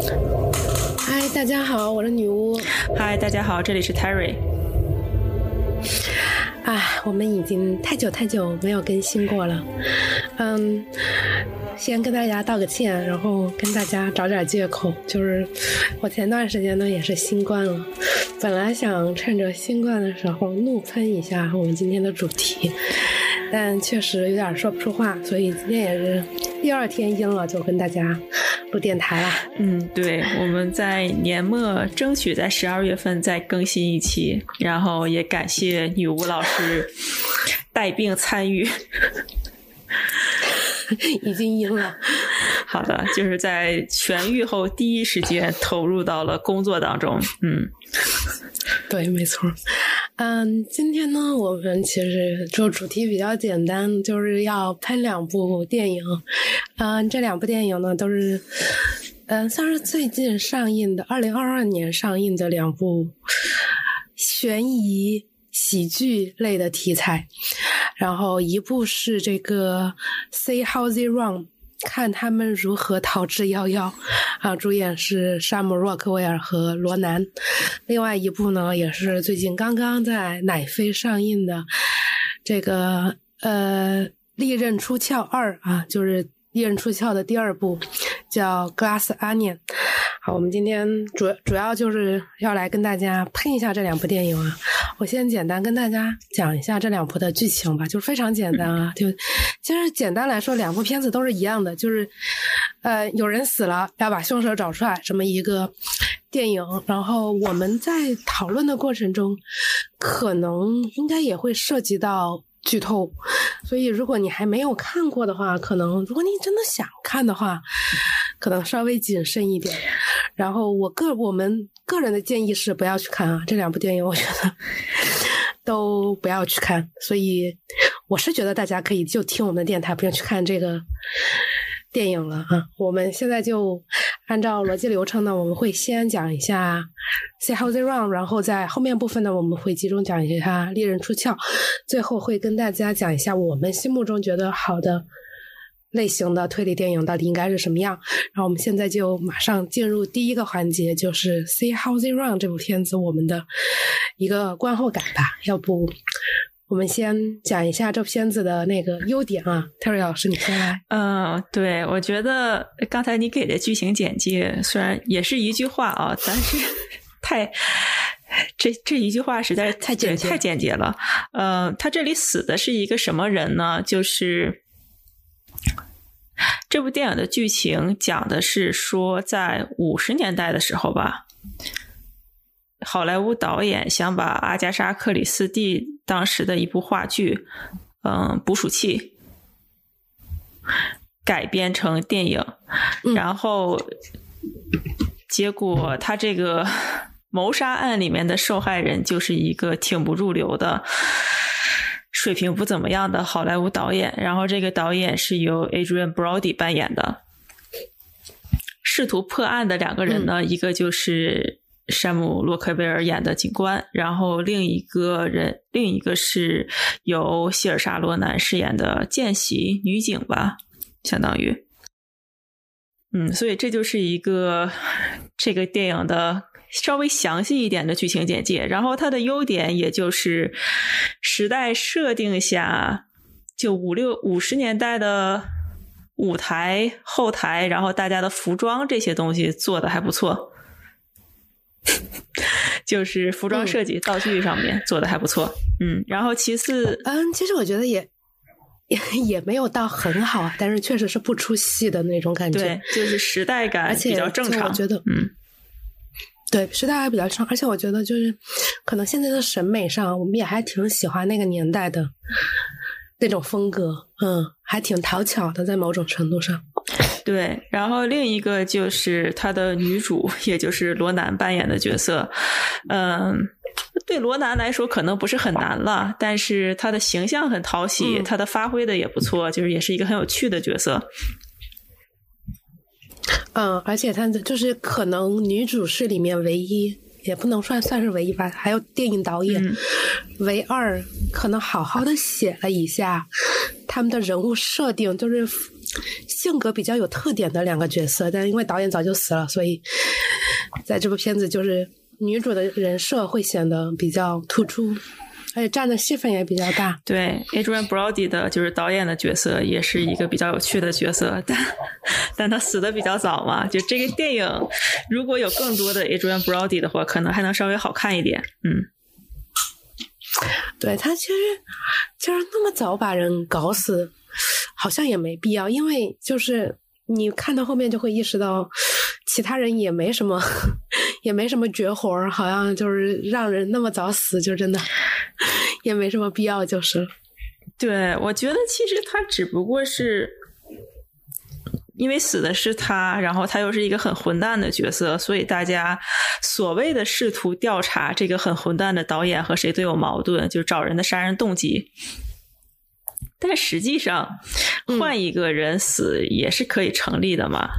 嗨，大家好，我是女巫。嗨，大家好，这里是 Terry。哎，我们已经太久太久没有更新过了。嗯，先跟大家道个歉，然后跟大家找点借口，就是我前段时间呢也是新冠了，本来想趁着新冠的时候怒喷一下我们今天的主题，但确实有点说不出话，所以今天也是第二天阴了，就跟大家录电台了。嗯，对，我们在年末争取在十二月份再更新一期，然后也感谢女巫老师带病参与。已经赢了。好的，就是在痊愈后第一时间投入到了工作当中。嗯，对，没错。嗯，今天呢，我们其实就主题比较简单，就是要喷两部电影。嗯，这两部电影呢，都是嗯，算是最近上映的，二零二二年上映的两部悬疑。喜剧类的题材，然后一部是这个《See How They Run》，看他们如何逃之夭夭，啊，主演是山姆·洛克威尔和罗南。另外一部呢，也是最近刚刚在奶飞上映的，这个呃《利刃出鞘二》啊，就是《利刃出鞘》的第二部，叫《Glass Onion》。好，我们今天主主要就是要来跟大家喷一下这两部电影啊。我先简单跟大家讲一下这两部的剧情吧，就是非常简单啊。就其实简单来说，两部片子都是一样的，就是呃有人死了，要把凶手找出来这么一个电影。然后我们在讨论的过程中，可能应该也会涉及到剧透，所以如果你还没有看过的话，可能如果你真的想看的话。可能稍微谨慎一点，然后我个我们个人的建议是不要去看啊，这两部电影我觉得 都不要去看，所以我是觉得大家可以就听我们的电台，不用去看这个电影了啊。我们现在就按照逻辑流程呢，我们会先讲一下《See How They Run》，然后在后面部分呢，我们会集中讲一下《猎人出鞘》，最后会跟大家讲一下我们心目中觉得好的。类型的推理电影到底应该是什么样？然后我们现在就马上进入第一个环节，就是《See How They Run》这部片子我们的一个观后感吧。要不我们先讲一下这片子的那个优点啊，Terry 老师，你先来。嗯，对，我觉得刚才你给的剧情简介虽然也是一句话啊，但是 太这这一句话实在是太简太简洁了。呃，他这里死的是一个什么人呢？就是。这部电影的剧情讲的是说，在五十年代的时候吧，好莱坞导演想把阿加莎·克里斯蒂当时的一部话剧，嗯，《捕鼠器》改编成电影，然后结果他这个谋杀案里面的受害人就是一个挺不入流的。水平不怎么样的好莱坞导演，然后这个导演是由 Adrian Brody 扮演的。试图破案的两个人呢，一个就是山姆·洛克威尔演的警官，然后另一个人，另一个是由希尔莎·罗南饰演的见习女警吧，相当于。嗯，所以这就是一个这个电影的。稍微详细一点的剧情简介，然后它的优点也就是时代设定下，就五六五十年代的舞台后台，然后大家的服装这些东西做的还不错，就是服装设计道具上面做的还不错，嗯，然后其次，嗯，其实我觉得也也也没有到很好，但是确实是不出戏的那种感觉，对，就是时代感比较正常，我觉得，嗯。对，时代还比较长，而且我觉得就是，可能现在的审美上，我们也还挺喜欢那个年代的那种风格，嗯，还挺讨巧的，在某种程度上。对，然后另一个就是他的女主，也就是罗南扮演的角色，嗯，对罗南来说可能不是很难了，但是他的形象很讨喜，他的发挥的也不错，就是也是一个很有趣的角色。嗯，而且她就是可能女主是里面唯一，也不能算算是唯一吧，还有电影导演唯二可能好好的写了一下他们的人物设定，就是性格比较有特点的两个角色，但因为导演早就死了，所以在这部片子就是女主的人设会显得比较突出。而且占的戏份也比较大。对，Adrian Brody 的就是导演的角色，也是一个比较有趣的角色，但但他死的比较早嘛。就这个电影，如果有更多的 Adrian Brody 的话，可能还能稍微好看一点。嗯，对他其实就是那么早把人搞死，好像也没必要，因为就是你看到后面就会意识到，其他人也没什么。也没什么绝活儿，好像就是让人那么早死，就真的 也没什么必要，就是。对，我觉得其实他只不过是因为死的是他，然后他又是一个很混蛋的角色，所以大家所谓的试图调查这个很混蛋的导演和谁都有矛盾，就找人的杀人动机。但实际上，换一个人死也是可以成立的嘛。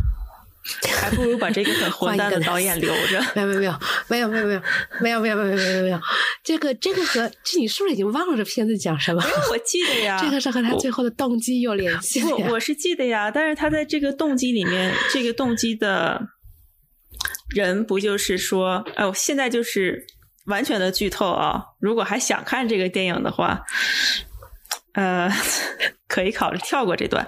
还不如把这个很混蛋的导演留着。没有没有没有没有没有没有没有没有没有没有没有。这个这个和这你是不是已经忘了这片子讲什么？我记得呀。这个是和他最后的动机有联系。我我是记得呀，但是他在这个动机里面，这个动机的人不就是说，哎，我现在就是完全的剧透啊！如果还想看这个电影的话。呃，可以考虑跳过这段。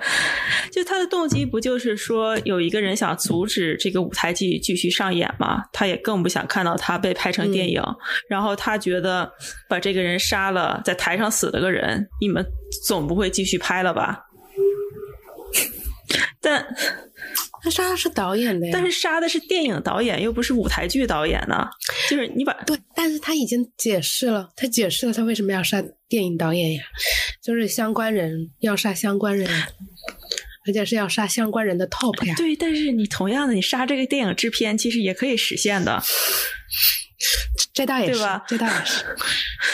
就他的动机不就是说有一个人想阻止这个舞台剧继续上演吗？他也更不想看到他被拍成电影。然后他觉得把这个人杀了，在台上死了个人，你们总不会继续拍了吧？但。他杀的是导演的呀，但是杀的是电影导演，又不是舞台剧导演呢。就是你把对，但是他已经解释了，他解释了他为什么要杀电影导演呀，就是相关人要杀相关人，而且是要杀相关人的 top 呀。对，但是你同样的，你杀这个电影制片，其实也可以实现的。这倒也是吧？这倒也是，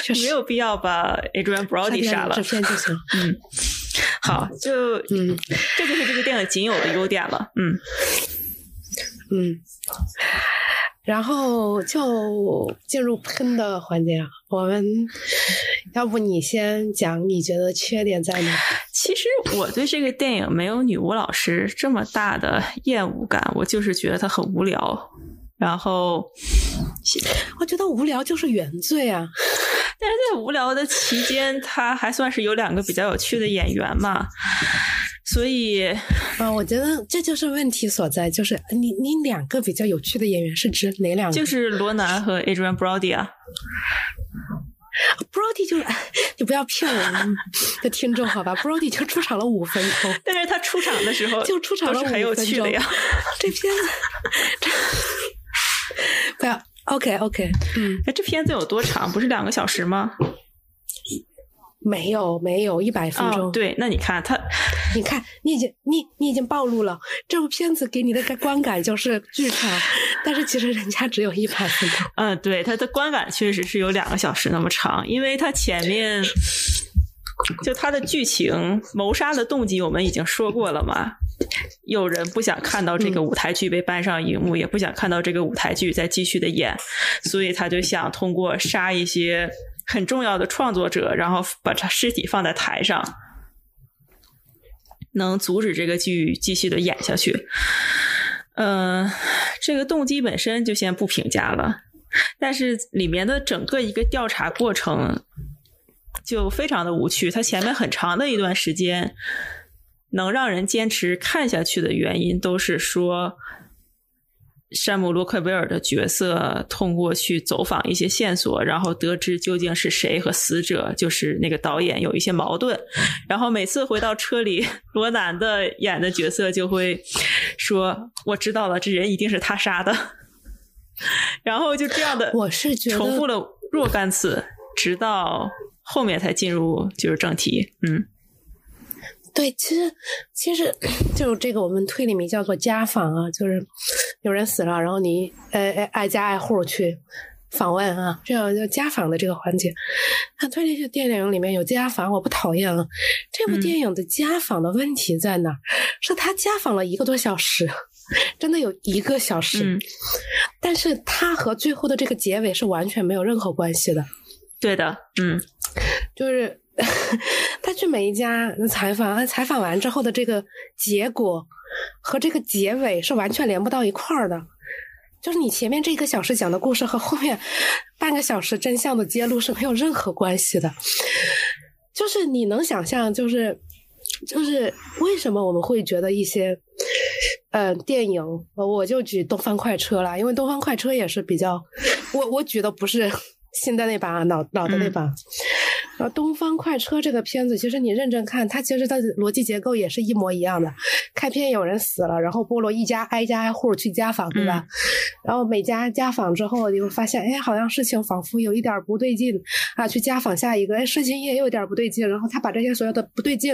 确 实没有必要把 Adrian Brody 杀了。制片就行。嗯。好，就嗯，这就是这个电影仅有的优点了，嗯嗯，然后就进入喷的环节，我们要不你先讲，你觉得缺点在哪？其实我对这个电影没有女巫老师这么大的厌恶感，我就是觉得它很无聊。然后，我觉得无聊就是原罪啊。但是在无聊的期间，他还算是有两个比较有趣的演员嘛，所以，嗯，我觉得这就是问题所在，就是你你两个比较有趣的演员是指哪两个？就是罗南和 Adrian Brody 啊。Brody 就 你不要骗我们的听众好吧？Brody 就出场了五分钟，但是他出场的时候就出场了很有趣的呀。这片子，不要。OK OK，嗯，哎，这片子有多长？不是两个小时吗？没有，没有一百分钟。对，那你看他，你看你已经你你已经暴露了，这部片子给你的观感就是剧场，但是其实人家只有一百分钟。嗯，对，它的观感确实是有两个小时那么长，因为它前面就它的剧情谋杀的动机我们已经说过了嘛。有人不想看到这个舞台剧被搬上荧幕，也不想看到这个舞台剧再继续的演，所以他就想通过杀一些很重要的创作者，然后把他尸体放在台上，能阻止这个剧继续的演下去。嗯，这个动机本身就先不评价了，但是里面的整个一个调查过程就非常的无趣，他前面很长的一段时间。能让人坚持看下去的原因，都是说，山姆·洛克威尔的角色通过去走访一些线索，然后得知究竟是谁和死者，就是那个导演有一些矛盾。然后每次回到车里，罗南的演的角色就会说：“我知道了，这人一定是他杀的。”然后就这样的，我是觉得重复了若干次，直到后面才进入就是正题。嗯。对，其实其实就这个，我们推理名叫做家访啊，就是有人死了，然后你呃呃挨家挨户去访问啊，这样就家访的这个环节。那推理电影里面有家访，我不讨厌啊。这部电影的家访的问题在哪？是他家访了一个多小时，真的有一个小时，但是他和最后的这个结尾是完全没有任何关系的。对的，嗯，就是。他去每一家采访，采访完之后的这个结果和这个结尾是完全连不到一块儿的。就是你前面这一个小时讲的故事和后面半个小时真相的揭露是没有任何关系的。就是你能想象，就是就是为什么我们会觉得一些呃电影，我就举《东方快车》了，因为《东方快车》也是比较，我我举的不是新的那把，老老的那把。啊，东方快车这个片子，其实你认真看，它其实它的逻辑结构也是一模一样的。开篇有人死了，然后波罗一家挨家挨户去家访，对吧？然后每家家访之后，你会发现，哎，好像事情仿佛有一点不对劲啊。去家访下一个，哎，事情也有点不对劲。然后他把这些所有的不对劲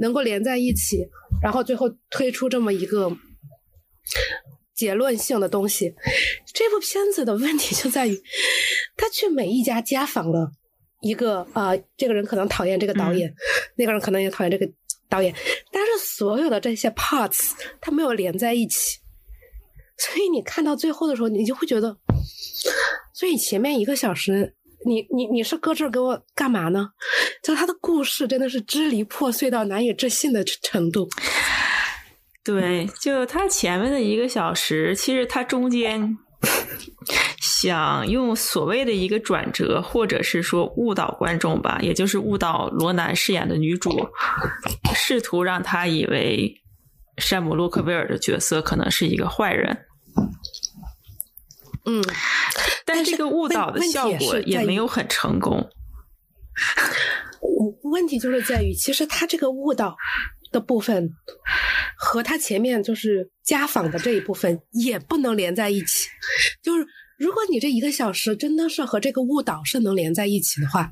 能够连在一起，然后最后推出这么一个结论性的东西。这部片子的问题就在于，他去每一家家访了。一个啊，这个人可能讨厌这个导演，那个人可能也讨厌这个导演，但是所有的这些 parts 它没有连在一起，所以你看到最后的时候，你就会觉得，所以前面一个小时，你你你是搁这儿给我干嘛呢？就他的故事真的是支离破碎到难以置信的程度。对，就他前面的一个小时，其实他中间。想用所谓的一个转折，或者是说误导观众吧，也就是误导罗南饰演的女主，试图让她以为山姆洛克威尔的角色可能是一个坏人。嗯，但这个误导的效果也没有很成功。问题就是在于，其实他这个误导的部分和他前面就是家访的这一部分也不能连在一起，就是。如果你这一个小时真的是和这个误导是能连在一起的话，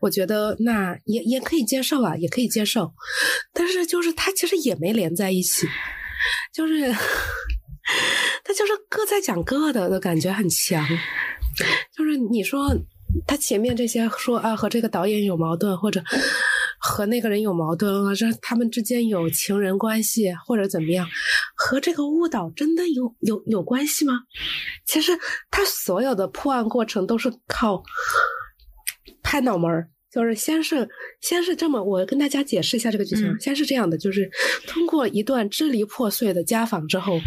我觉得那也也可以接受啊，也可以接受。但是就是它其实也没连在一起，就是它就是各在讲各的的感觉很强。就是你说他前面这些说啊和这个导演有矛盾，或者。和那个人有矛盾啊，这他们之间有情人关系或者怎么样，和这个误导真的有有有关系吗？其实他所有的破案过程都是靠拍脑门儿，就是先是先是这么，我跟大家解释一下这个剧情，先是这样的，就是通过一段支离破碎的家访之后，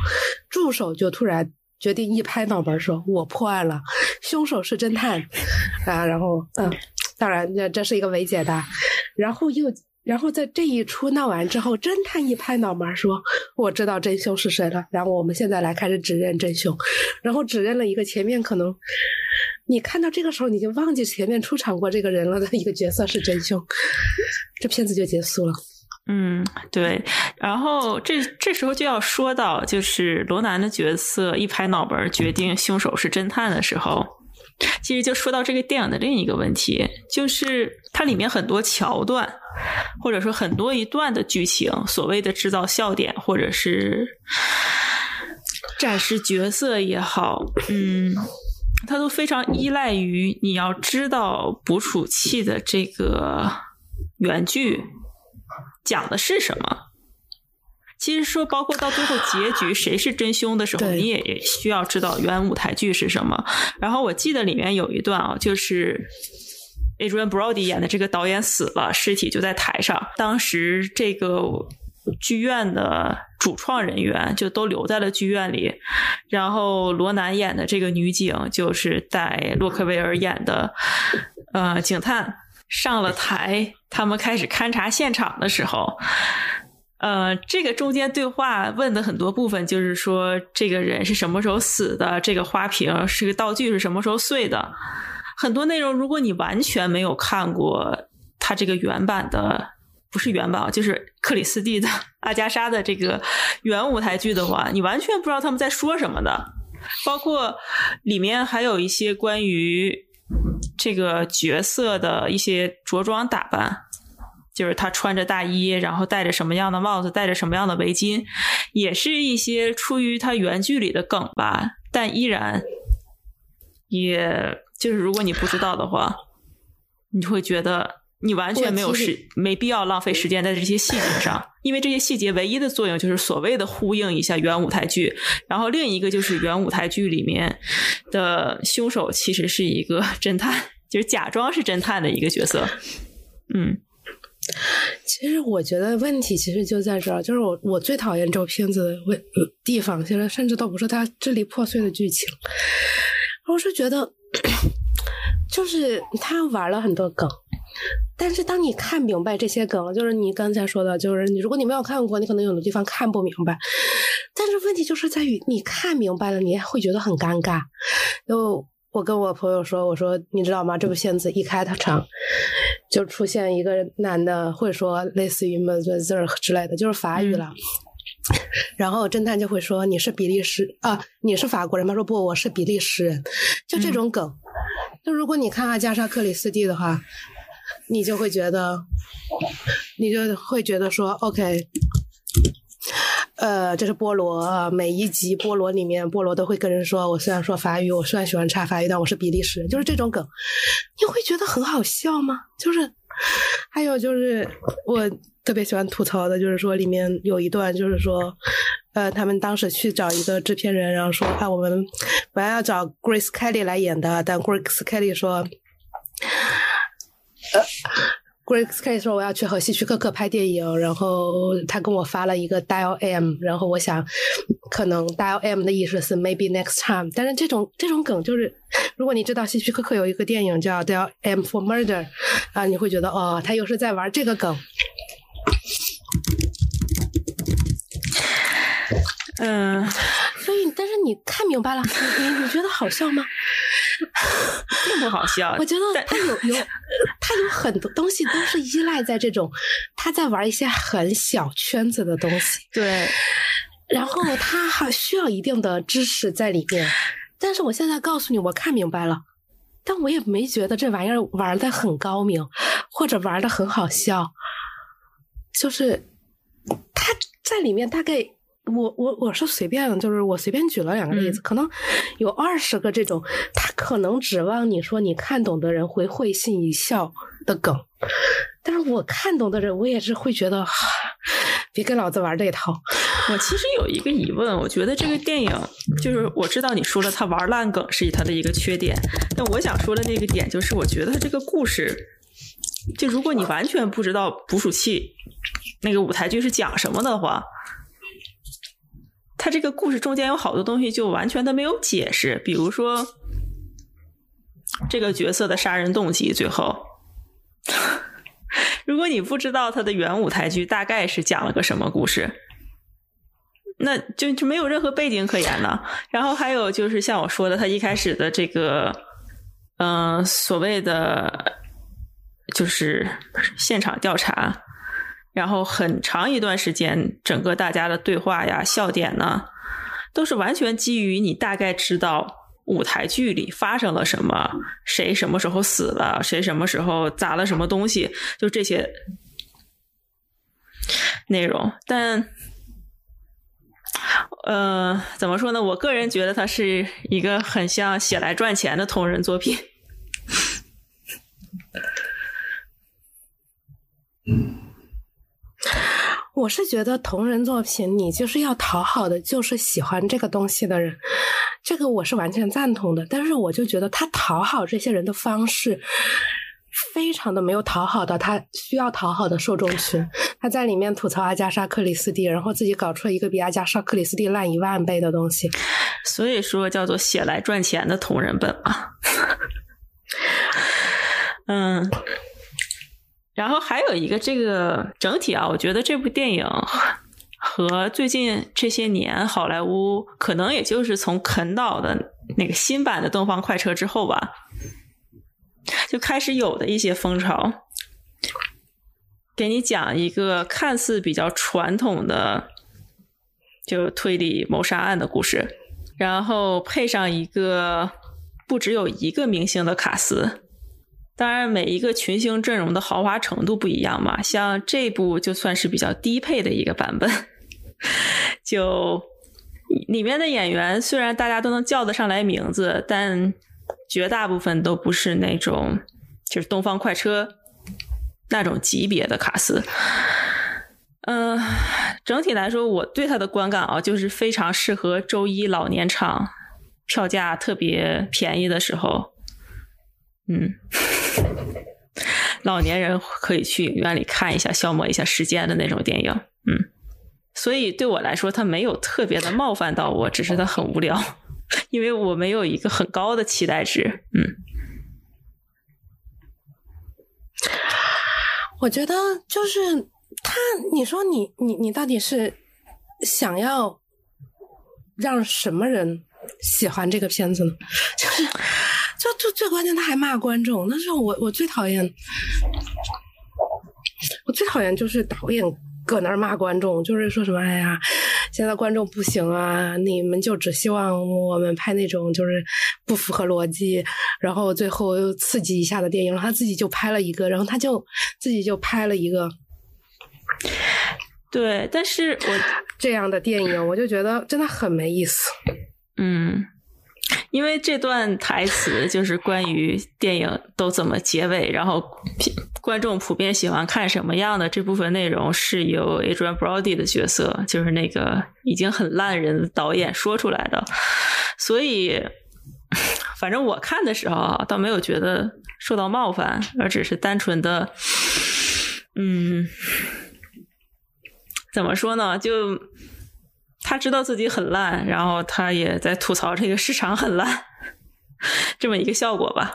助手就突然决定一拍脑门说：“我破案了，凶手是侦探 啊。”然后嗯。当然，这这是一个伪解答。然后又，然后在这一出闹完之后，侦探一拍脑门说：“我知道真凶是谁了。”然后我们现在来开始指认真凶。然后指认了一个前面可能你看到这个时候你就忘记前面出场过这个人了的一个角色是真凶，这片子就结束了。嗯，对。然后这这时候就要说到，就是罗南的角色一拍脑门决定凶手是侦探的时候。其实就说到这个电影的另一个问题，就是它里面很多桥段，或者说很多一段的剧情，所谓的制造笑点，或者是展示角色也好，嗯，它都非常依赖于你要知道捕鼠器的这个原剧讲的是什么。其实说，包括到最后结局谁是真凶的时候，你也需要知道原舞台剧是什么。然后我记得里面有一段啊，就是 Adrian Brody 演的这个导演死了，尸体就在台上。当时这个剧院的主创人员就都留在了剧院里。然后罗南演的这个女警就是带洛克威尔演的呃警探上了台，他们开始勘察现场的时候。呃，这个中间对话问的很多部分，就是说这个人是什么时候死的，这个花瓶是个道具是什么时候碎的，很多内容，如果你完全没有看过他这个原版的，不是原版啊，就是克里斯蒂的阿加莎的这个原舞台剧的话，你完全不知道他们在说什么的，包括里面还有一些关于这个角色的一些着装打扮。就是他穿着大衣，然后戴着什么样的帽子，戴着什么样的围巾，也是一些出于他原剧里的梗吧。但依然，也就是如果你不知道的话，你会觉得你完全没有时没必要浪费时间在这些细节上，因为这些细节唯一的作用就是所谓的呼应一下原舞台剧，然后另一个就是原舞台剧里面的凶手其实是一个侦探，就是假装是侦探的一个角色，嗯。其实我觉得问题其实就在这儿，就是我我最讨厌这部片子的问地方，其实甚至都不是它支离破碎的剧情，我是觉得 就是他玩了很多梗，但是当你看明白这些梗，就是你刚才说的，就是你如果你没有看过，你可能有的地方看不明白，但是问题就是在于你看明白了，你也会觉得很尴尬，就。我跟我朋友说：“我说你知道吗？这部片子一开场就出现一个男的会说类似于 mother 之类的，就是法语了。然后侦探就会说你是比利时啊，你是法国人吗？说不，我是比利时人。就这种梗，就如果你看阿加莎克里斯蒂的话，你就会觉得，你就会觉得说 OK。”呃，这是菠萝。每一集菠萝里面，菠萝都会跟人说：“我虽然说法语，我虽然喜欢查法语，但我是比利时人。”就是这种梗，你会觉得很好笑吗？就是，还有就是我特别喜欢吐槽的，就是说里面有一段，就是说，呃，他们当时去找一个制片人，然后说：“啊，我们本来要找 Grace Kelly 来演的，但 Grace Kelly 说，呃。” Grace Kelly 说我要去和希区柯克拍电影，然后他跟我发了一个 Dial M，然后我想可能 Dial M 的意思是 Maybe next time，但是这种这种梗就是，如果你知道希区柯克有一个电影叫 Dial M for Murder，啊，你会觉得哦，他又是在玩这个梗。嗯，所以但是你看明白了，你你觉得好笑吗？并不好笑。我觉得他有有，他有很多东西都是依赖在这种他在玩一些很小圈子的东西。对，然后他还需要一定的知识在里面。但是我现在告诉你，我看明白了，但我也没觉得这玩意儿玩的很高明，或者玩的很好笑。就是他在里面大概。我我我是随便，就是我随便举了两个例子，可能有二十个这种，他可能指望你说你看懂的人会会心一笑的梗，但是我看懂的人，我也是会觉得，别跟老子玩这一套。我其实有一个疑问，我觉得这个电影就是我知道你说了他玩烂梗是他的一个缺点，但我想说的那个点就是，我觉得他这个故事，就如果你完全不知道捕鼠器那个舞台剧是讲什么的话。他这个故事中间有好多东西就完全的没有解释，比如说这个角色的杀人动机。最后，如果你不知道他的原舞台剧大概是讲了个什么故事，那就就没有任何背景可言了。然后还有就是像我说的，他一开始的这个，嗯，所谓的就是现场调查。然后很长一段时间，整个大家的对话呀、笑点呢，都是完全基于你大概知道舞台剧里发生了什么，谁什么时候死了，谁什么时候砸了什么东西，就这些内容。但，呃，怎么说呢？我个人觉得它是一个很像写来赚钱的同人作品。我是觉得同人作品，你就是要讨好的，就是喜欢这个东西的人，这个我是完全赞同的。但是我就觉得他讨好这些人的方式，非常的没有讨好到他需要讨好的受众群。他在里面吐槽阿加莎克里斯蒂，然后自己搞出了一个比阿加莎克里斯蒂烂一万倍的东西，所以说叫做写来赚钱的同人本嘛。嗯。然后还有一个这个整体啊，我觉得这部电影和最近这些年好莱坞可能也就是从肯导的那个新版的《东方快车》之后吧，就开始有的一些风潮，给你讲一个看似比较传统的就推理谋杀案的故事，然后配上一个不只有一个明星的卡司。当然，每一个群星阵容的豪华程度不一样嘛。像这部就算是比较低配的一个版本，就里面的演员虽然大家都能叫得上来名字，但绝大部分都不是那种就是《东方快车》那种级别的卡司。嗯，整体来说，我对他的观感啊，就是非常适合周一老年场票价特别便宜的时候。嗯，老年人可以去影院里看一下，消磨一下时间的那种电影。嗯，所以对我来说，它没有特别的冒犯到我，只是它很无聊，因为我没有一个很高的期待值。嗯，我觉得就是他，你说你你你到底是想要让什么人喜欢这个片子呢？就是。就就最关键，他还骂观众。那时候我我最讨厌，我最讨厌就是导演搁那儿骂观众，就是说什么哎呀，现在观众不行啊，你们就只希望我们拍那种就是不符合逻辑，然后最后又刺激一下的电影。然后他自己就拍了一个，然后他就自己就拍了一个。对，但是我这样的电影，我就觉得真的很没意思。嗯。因为这段台词就是关于电影都怎么结尾，然后观众普遍喜欢看什么样的这部分内容是由 Adrian Brody 的角色，就是那个已经很烂人的导演说出来的，所以反正我看的时候倒没有觉得受到冒犯，而只是单纯的，嗯，怎么说呢，就。他知道自己很烂，然后他也在吐槽这个市场很烂，这么一个效果吧。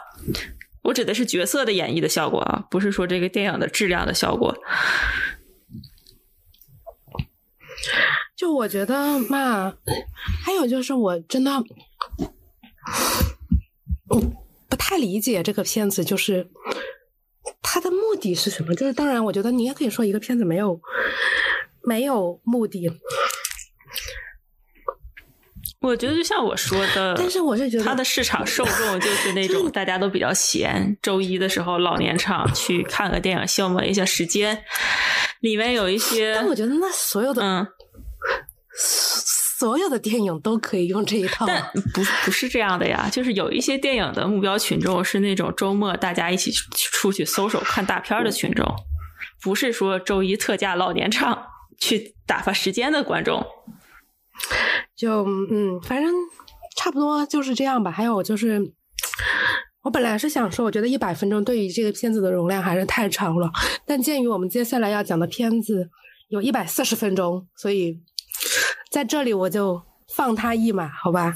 我指的是角色的演绎的效果啊，不是说这个电影的质量的效果。就我觉得嘛，还有就是我真的，不太理解这个片子，就是他的目的是什么？就是当然，我觉得你也可以说一个片子没有没有目的。我觉得就像我说的，但是我是觉得它的市场受众 就是那种大家都比较闲，周一的时候老年场 去看个电影消磨一下时间，里面有一些。但我觉得那所有的嗯，所有的电影都可以用这一套，但不不是这样的呀。就是有一些电影的目标群众是那种周末大家一起出去搜手看大片的群众，不是说周一特价老年场去打发时间的观众。就嗯，反正差不多就是这样吧。还有就是，我本来是想说，我觉得一百分钟对于这个片子的容量还是太长了。但鉴于我们接下来要讲的片子有一百四十分钟，所以在这里我就放他一马，好吧？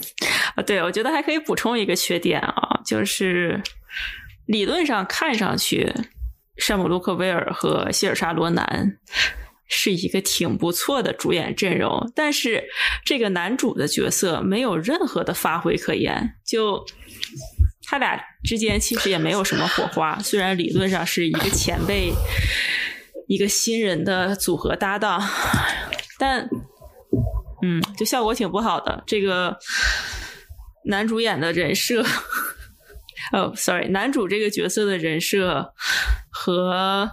啊，对，我觉得还可以补充一个缺点啊，就是理论上看上去，山姆·卢克威尔和希尔莎·罗南。是一个挺不错的主演阵容，但是这个男主的角色没有任何的发挥可言，就他俩之间其实也没有什么火花。虽然理论上是一个前辈、一个新人的组合搭档，但嗯，就效果挺不好的。这个男主演的人设，哦，sorry，男主这个角色的人设和。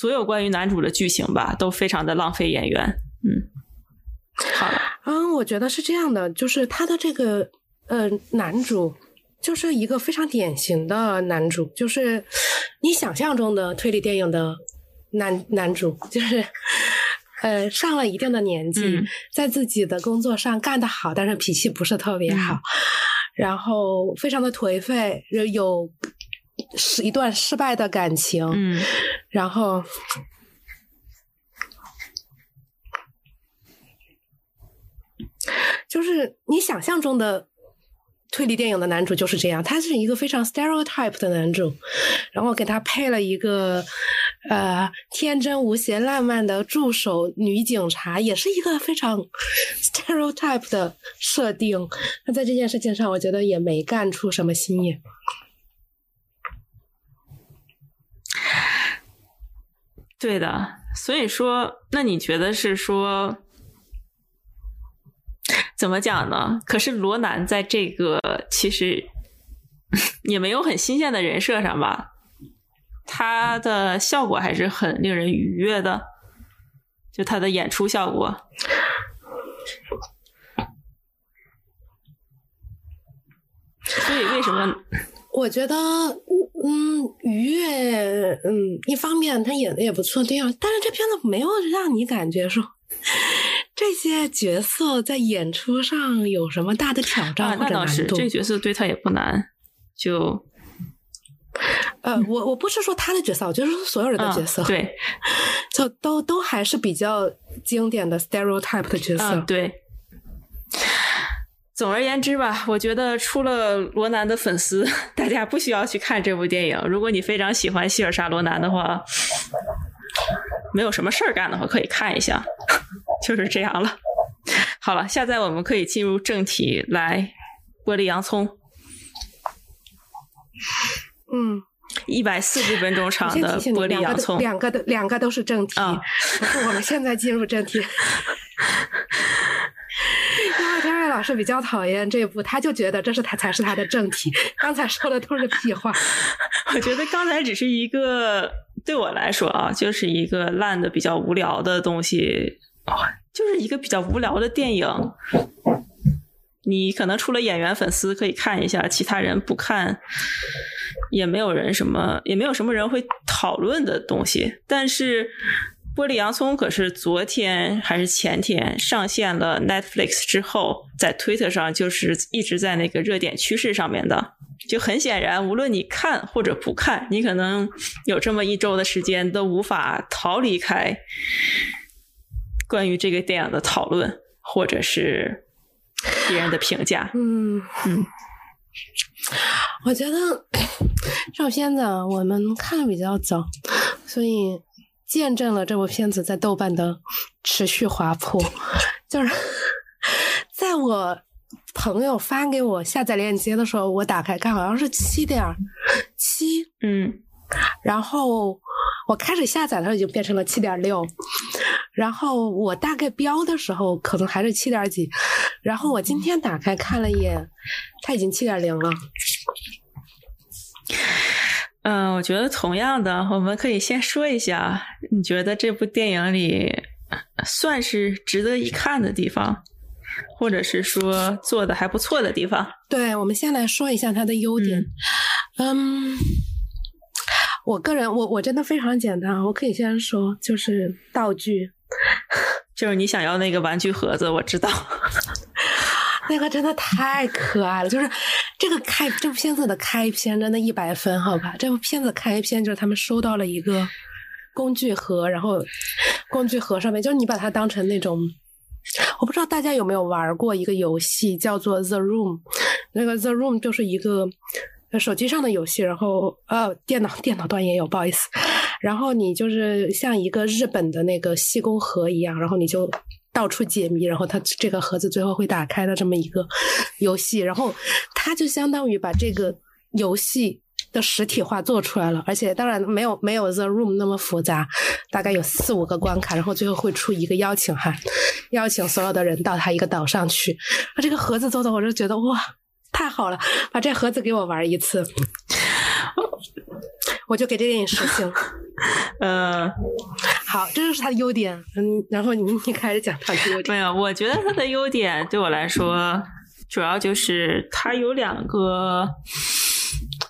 所有关于男主的剧情吧，都非常的浪费演员。嗯，好了，嗯，我觉得是这样的，就是他的这个呃男主，就是一个非常典型的男主，就是你想象中的推理电影的男男主，就是呃上了一定的年纪，在自己的工作上干得好，但是脾气不是特别好，然后非常的颓废，有。是一段失败的感情，嗯，然后就是你想象中的推理电影的男主就是这样，他是一个非常 stereotype 的男主，然后给他配了一个呃天真无邪、浪漫的助手女警察，也是一个非常 stereotype 的设定。那在这件事情上，我觉得也没干出什么新意。对的，所以说，那你觉得是说怎么讲呢？可是罗南在这个其实也没有很新鲜的人设上吧，他的效果还是很令人愉悦的，就他的演出效果。所以为什么？我觉得。嗯，愉悦，嗯，一方面他演的也不错，第二，但是这片子没有让你感觉说这些角色在演出上有什么大的挑战或者难度。这个角色对他也不难，就呃，我我不是说他的角色，我就是说所有人的角色，对，就都都还是比较经典的 stereotype 的角色，对。总而言之吧，我觉得除了罗南的粉丝，大家不需要去看这部电影。如果你非常喜欢希尔莎罗南的话，没有什么事儿干的话，可以看一下，就是这样了。好了，现在我们可以进入正题，来玻璃洋葱。嗯，一百四十分钟长的玻璃洋葱，两个都两个都是正题。我们现在进入正题。因为天瑞老师比较讨厌这部，他就觉得这是他才是他的正题。刚才说的都是屁话。我觉得刚才只是一个对我来说啊，就是一个烂的比较无聊的东西，就是一个比较无聊的电影。你可能除了演员粉丝可以看一下，其他人不看，也没有人什么，也没有什么人会讨论的东西。但是。玻璃洋葱可是昨天还是前天上线了 Netflix 之后，在 Twitter 上就是一直在那个热点趋势上面的。就很显然，无论你看或者不看，你可能有这么一周的时间都无法逃离开关于这个电影的讨论，或者是别人的评价。嗯嗯，我觉得 这部片子我们看的比较早，所以。见证了这部片子在豆瓣的持续滑坡，就是 在我朋友发给我下载链接的时候，我打开看，好像是七点七，嗯，然后我开始下载的时候已经变成了七点六，然后我大概标的时候可能还是七点几，然后我今天打开看了一眼，它已经七点零了。嗯，我觉得同样的，我们可以先说一下，你觉得这部电影里算是值得一看的地方，或者是说做的还不错的地方？对，我们先来说一下它的优点。嗯，我个人，我我真的非常简单，我可以先说，就是道具，就是你想要那个玩具盒子，我知道。那个真的太可爱了，就是这个开这部片子的开篇真的一百分，好吧？这部片子开篇就是他们收到了一个工具盒，然后工具盒上面就是你把它当成那种，我不知道大家有没有玩过一个游戏叫做 The Room，那个 The Room 就是一个手机上的游戏，然后呃电脑电脑端也有，不好意思，然后你就是像一个日本的那个细工盒一样，然后你就。到处解谜，然后它这个盒子最后会打开的这么一个游戏，然后它就相当于把这个游戏的实体化做出来了，而且当然没有没有 The Room 那么复杂，大概有四五个关卡，然后最后会出一个邀请函，邀请所有的人到他一个岛上去。啊，这个盒子做的我就觉得哇，太好了，把这盒子给我玩一次。我就给这电影十星。嗯，好，这就是他的优点。嗯，然后你你开始讲他的优点。没有，我觉得他的优点对我来说，主要就是他有两个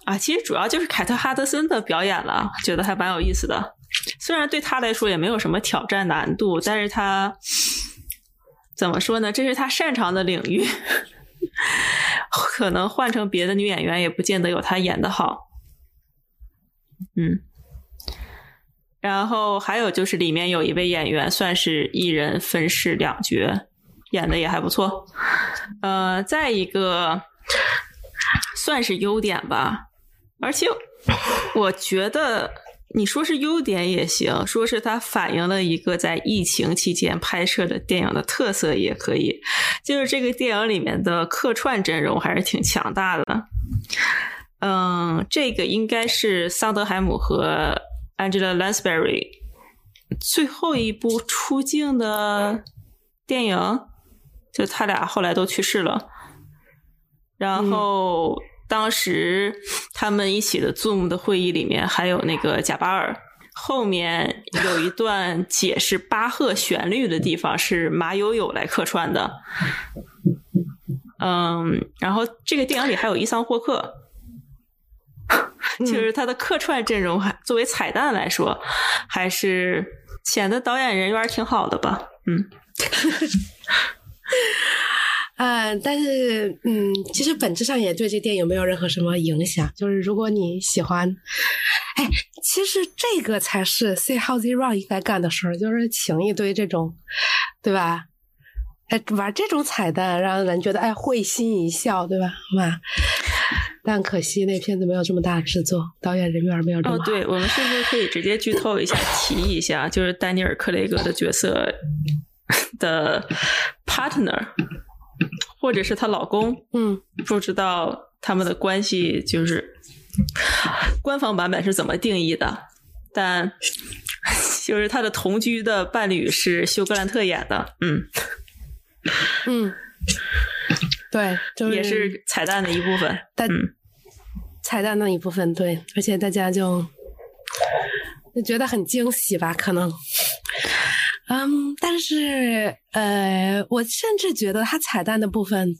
啊，其实主要就是凯特哈德森的表演了，觉得还蛮有意思的。虽然对他来说也没有什么挑战难度，但是他怎么说呢？这是他擅长的领域，可能换成别的女演员也不见得有他演的好。嗯，然后还有就是里面有一位演员，算是一人分饰两角，演的也还不错。呃，再一个算是优点吧，而且我觉得你说是优点也行，说是它反映了一个在疫情期间拍摄的电影的特色也可以。就是这个电影里面的客串阵容还是挺强大的。嗯，这个应该是桑德海姆和 Angela Lansbury 最后一部出镜的电影，就他俩后来都去世了。然后当时他们一起的 Zoom 的会议里面还有那个贾巴尔，后面有一段解释巴赫旋律的地方是马友友来客串的。嗯，然后这个电影里还有伊桑霍克。就是他的客串阵容，还作为彩蛋来说，还是显得导演人缘挺好的吧？嗯，呃，但是嗯，其实本质上也对这电影没有任何什么影响。就是如果你喜欢，哎，其实这个才是《See How They Run》应该干的事儿，就是请一堆这种，对吧？哎，玩这种彩蛋，让人觉得哎会心一笑，对吧？嘛，但可惜那片子没有这么大制作，导演人缘没有这么好。哦，对，我们是不是可以直接剧透一下，提一下，就是丹尼尔·克雷格的角色的 partner，或者是她老公？嗯，不知道他们的关系，就是官方版本是怎么定义的？但就是他的同居的伴侣是休格兰特演的，嗯。嗯，对，就是也是彩蛋的一部分。但彩蛋的一部分，对，而且大家就就觉得很惊喜吧？可能，嗯，但是呃，我甚至觉得它彩蛋的部分，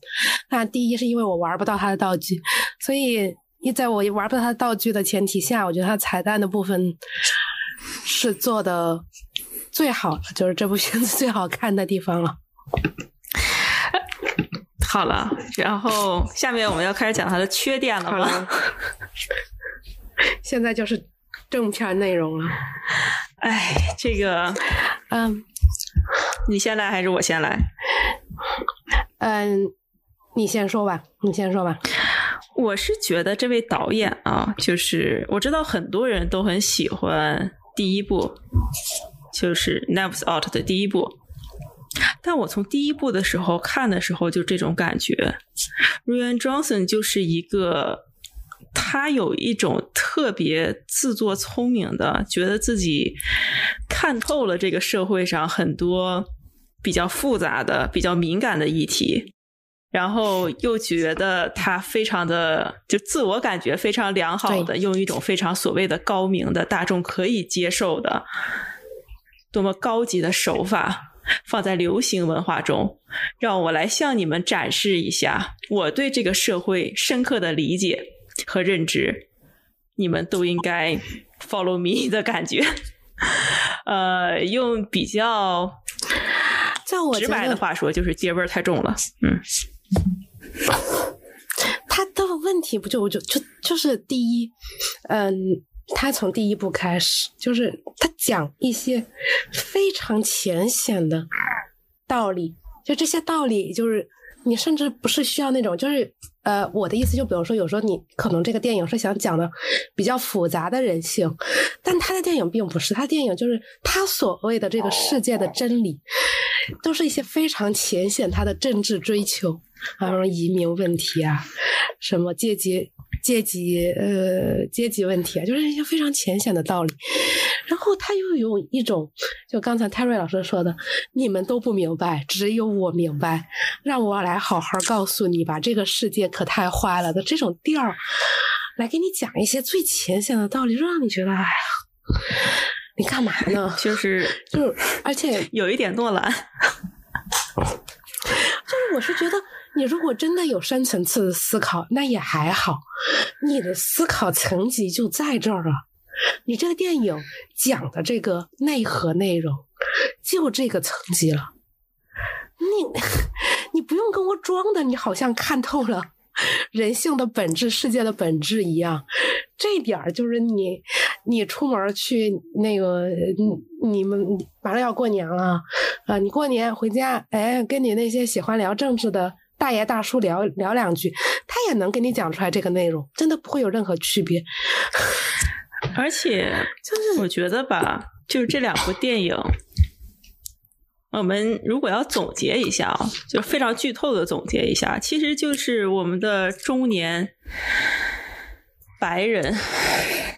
那第一是因为我玩不到它的道具，所以一在我玩不到它的道具的前提下，我觉得它彩蛋的部分是做的最好的，就是这部片子最好看的地方了。好了，然后下面我们要开始讲它的缺点了吗？现在就是正片内容了。哎，这个，嗯，你先来还是我先来？嗯，你先说吧，你先说吧。我是觉得这位导演啊，就是我知道很多人都很喜欢第一部，就是《Knives Out》的第一部。但我从第一部的时候看的时候就这种感觉，Ryan Johnson 就是一个，他有一种特别自作聪明的，觉得自己看透了这个社会上很多比较复杂的、比较敏感的议题，然后又觉得他非常的就自我感觉非常良好的，用一种非常所谓的高明的大众可以接受的，多么高级的手法。放在流行文化中，让我来向你们展示一下我对这个社会深刻的理解和认知。你们都应该 follow me 的感觉。呃，用比较直白的话说，就是爹味儿太重了。嗯，他的问题不就我就就就是第一，嗯。他从第一部开始，就是他讲一些非常浅显的道理，就这些道理，就是你甚至不是需要那种，就是呃，我的意思，就比如说，有时候你可能这个电影是想讲的比较复杂的人性，但他的电影并不是，他电影就是他所谓的这个世界的真理，都是一些非常浅显他的政治追求，啊，移民问题啊，什么阶级。阶级呃，阶级问题啊，就是一些非常浅显的道理。然后他又有一种，就刚才泰瑞老师说的，你们都不明白，只有我明白，让我来好好告诉你吧，这个世界可太坏了的这种调儿，来给你讲一些最浅显的道理，就让你觉得，哎呀，你干嘛呢？就是 就是，而且有一点诺兰，就是我是觉得。你如果真的有深层次的思考，那也还好。你的思考层级就在这儿了。你这个电影讲的这个内核内容，就这个层级了。你 你不用跟我装的，你好像看透了人性的本质、世界的本质一样。这点儿就是你，你出门去那个，你们马上要过年了啊！你过年回家，哎，跟你那些喜欢聊政治的。大爷大叔聊聊两句，他也能给你讲出来这个内容，真的不会有任何区别。而且，就是我觉得吧，就是这两部电影，我们如果要总结一下啊，就非常剧透的总结一下，其实就是我们的中年白人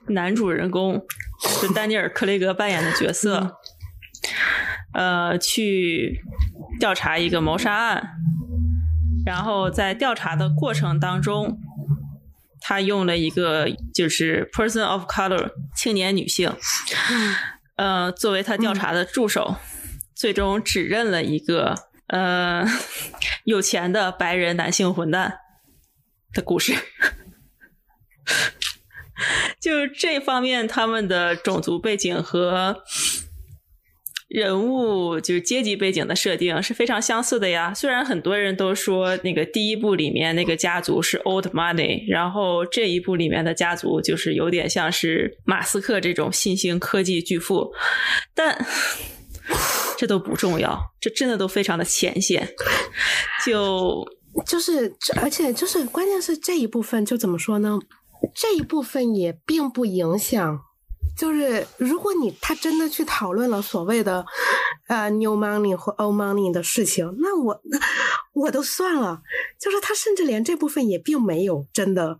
男主人公，就丹尼尔·克雷格扮演的角色，呃，去调查一个谋杀案。然后在调查的过程当中，他用了一个就是 person of color 青年女性，呃，作为他调查的助手，最终指认了一个呃 有钱的白人男性混蛋的故事。就这方面，他们的种族背景和人物就是阶级背景的设定是非常相似的呀。虽然很多人都说那个第一部里面那个家族是 old money，然后这一部里面的家族就是有点像是马斯克这种新兴科技巨富，但这都不重要，这真的都非常的浅显。就就是，而且就是关键是这一部分就怎么说呢？这一部分也并不影响。就是如果你他真的去讨论了所谓的呃 new money 或 old money 的事情，那我那我都算了。就是他甚至连这部分也并没有真的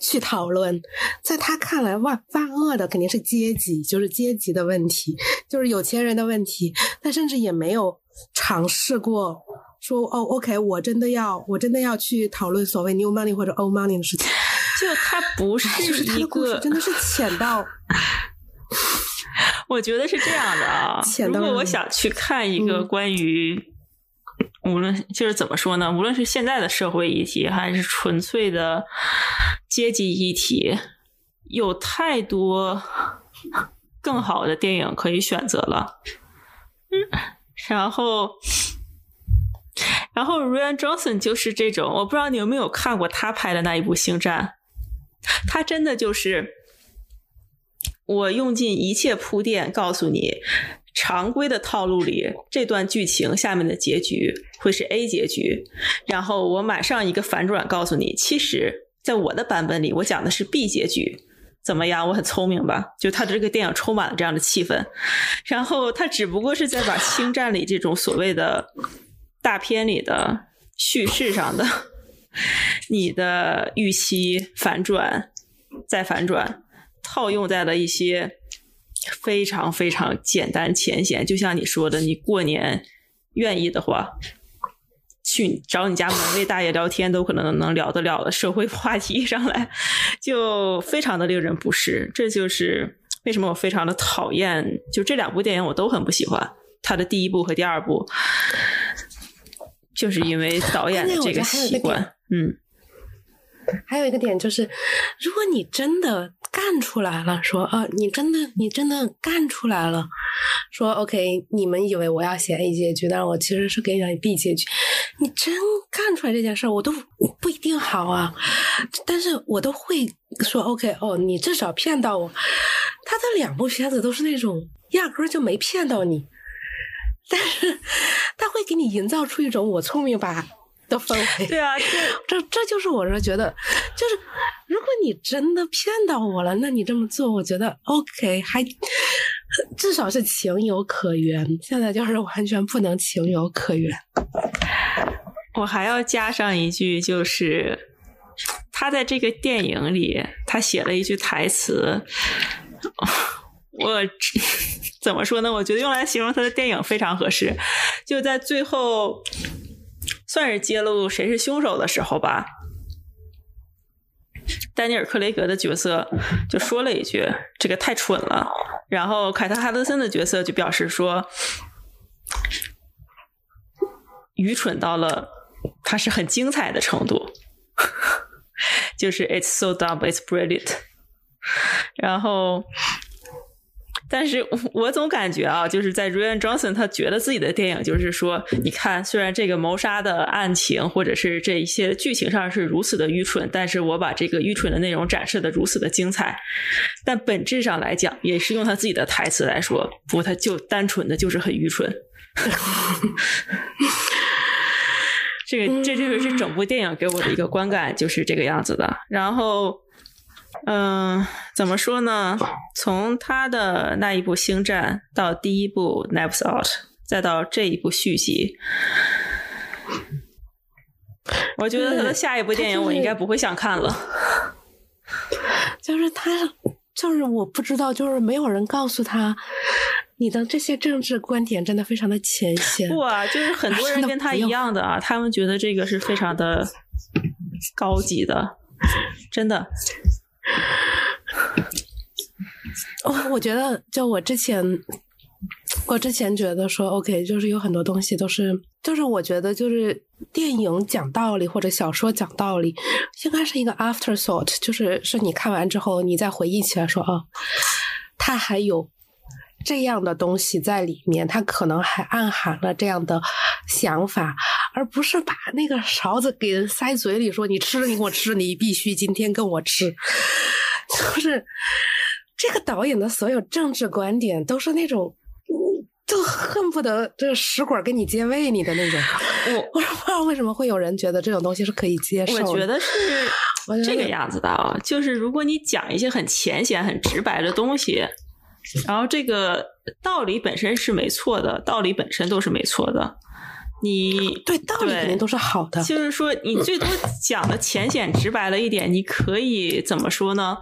去讨论，在他看来，万万恶的肯定是阶级，就是阶级的问题，就是有钱人的问题。他甚至也没有尝试过说哦，OK，我真的要我真的要去讨论所谓 new money 或者 old money 的事情。就他不是一个，真的是浅到，我觉得是这样的啊。如果我想去看一个关于，无论就是怎么说呢，无论是现在的社会议题，还是纯粹的阶级议题，有太多更好的电影可以选择了。嗯然后。然后 Ryan Johnson 就是这种，我不知道你有没有看过他拍的那一部《星战》，他真的就是我用尽一切铺垫告诉你，常规的套路里这段剧情下面的结局会是 A 结局，然后我马上一个反转告诉你，其实在我的版本里我讲的是 B 结局，怎么样？我很聪明吧？就他的这个电影充满了这样的气氛，然后他只不过是在把《星战》里这种所谓的。大片里的叙事上的，你的预期反转再反转，套用在了一些非常非常简单浅显，就像你说的，你过年愿意的话，去找你家门卫大爷聊天都可能能聊得了的社会话题上来，就非常的令人不适。这就是为什么我非常的讨厌，就这两部电影我都很不喜欢，他的第一部和第二部。就是因为导演的这个习惯，嗯，还有一个点就是，如果你真的干出来了，说啊，你真的你真的干出来了，说 OK，你们以为我要写 A 结局，但是我其实是给你 B 结局，你真干出来这件事儿，我都不一定好啊，但是我都会说 OK，哦，你至少骗到我。他的两部片子都是那种压根儿就没骗到你。但是他会给你营造出一种我聪明吧的氛围。对啊，这这这就是我是觉得，就是如果你真的骗到我了，那你这么做，我觉得 OK，还至少是情有可原。现在就是完全不能情有可原。我还要加上一句，就是他在这个电影里，他写了一句台词，我。怎么说呢？我觉得用来形容他的电影非常合适。就在最后，算是揭露谁是凶手的时候吧，丹尼尔·克雷格的角色就说了一句：“这个太蠢了。”然后凯特·哈德森的角色就表示说：“愚蠢到了他是很精彩的程度。”就是 “It's so dumb, it's brilliant。”然后。但是我总感觉啊，就是在 Ryan Johnson 他觉得自己的电影就是说，你看，虽然这个谋杀的案情或者是这一些剧情上是如此的愚蠢，但是我把这个愚蠢的内容展示的如此的精彩，但本质上来讲，也是用他自己的台词来说，不他就单纯的就是很愚蠢。这个这就是整部电影给我的一个观感，就是这个样子的。然后。嗯，怎么说呢？从他的那一部《星战》到第一部《Never Out》，再到这一部续集，我觉得他的下一部电影我应该不会想看了。就是他，就是我不知道，就是没有人告诉他，你的这些政治观点真的非常的浅显。不啊，就是很多人跟他一样的啊，他们觉得这个是非常的高级的，真的。哦，我觉得就我之前，我之前觉得说，OK，就是有很多东西都是，就是我觉得就是电影讲道理或者小说讲道理，应该是一个 after thought，就是是你看完之后，你再回忆起来说，哦，他还有这样的东西在里面，它可能还暗含了这样的想法，而不是把那个勺子给人塞嘴里说你吃你给我吃，你必须今天跟我吃，就是这个导演的所有政治观点都是那种。就恨不得这食管给你接喂你的那种，我 我不知道为什么会有人觉得这种东西是可以接受。我觉得是这个样子的啊，就是如果你讲一些很浅显、很直白的东西，然后这个道理本身是没错的，道理本身都是没错的。你对道理肯定都是好的，就是说你最多讲的浅显直白了一点，你可以怎么说呢？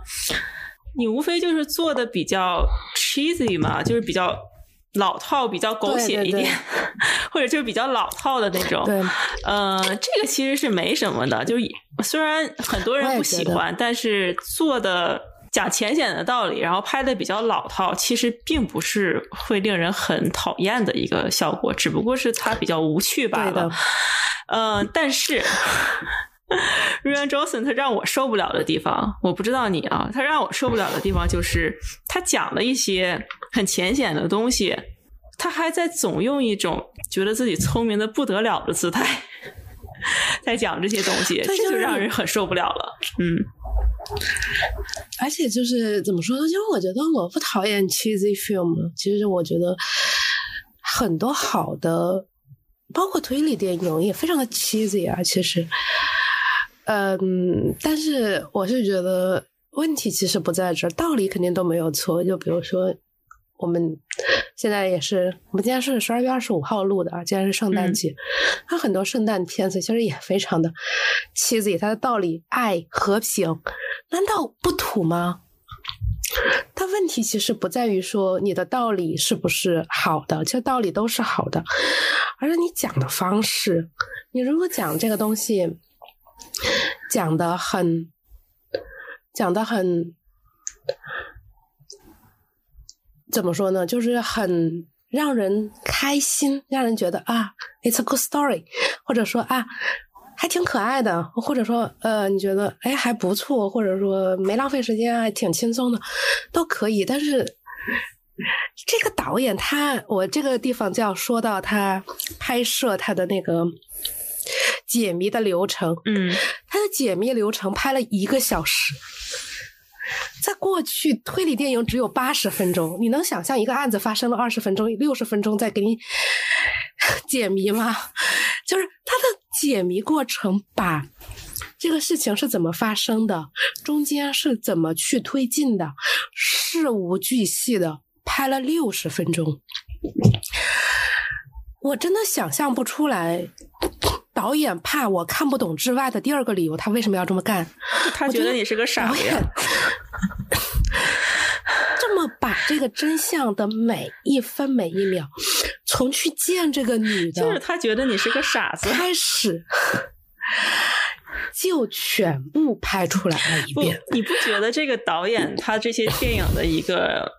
你无非就是做的比较 cheesy 嘛，就是比较。老套比较狗血一点，或者就是比较老套的那种。对，呃，这个其实是没什么的，就是虽然很多人不喜欢，但是做的讲浅显的道理，然后拍的比较老套，其实并不是会令人很讨厌的一个效果，只不过是它比较无趣罢了。嗯，但是。Ryan Johnson 他让我受不了的地方，我不知道你啊，他让我受不了的地方就是他讲了一些很浅显的东西，他还在总用一种觉得自己聪明的不得了的姿态在讲这些东西，这就让人很受不了了。嗯，而且就是怎么说呢？因为我觉得我不讨厌 cheesy film，其实我觉得很多好的，包括推理电影也非常的 cheesy 啊，其实。嗯，但是我是觉得问题其实不在这儿，道理肯定都没有错。就比如说，我们现在也是，我们今天是十二月二十五号录的啊，今天是圣诞节，它很多圣诞片子其实也非常的 cheesy，它的道理爱和平，难道不土吗？但问题其实不在于说你的道理是不是好的，其实道理都是好的，而是你讲的方式。你如果讲这个东西。讲的很，讲的很，怎么说呢？就是很让人开心，让人觉得啊，it's a good story，或者说啊，还挺可爱的，或者说呃，你觉得哎还不错，或者说没浪费时间，还挺轻松的，都可以。但是这个导演他，我这个地方就要说到他拍摄他的那个。解谜的流程，嗯，他的解谜流程拍了一个小时，在过去推理电影只有八十分钟，你能想象一个案子发生了二十分钟、六十分钟再给你 解谜吗？就是他的解谜过程，把这个事情是怎么发生的，中间是怎么去推进的，事无巨细的拍了六十分钟，我真的想象不出来。导演怕我看不懂之外的第二个理由，他为什么要这么干？他觉得你是个傻子。这么把这个真相的每一分每一秒，从去见这个女的，就是他觉得你是个傻子开始，就全部拍出来了一遍。你不觉得这个导演他这些电影的一个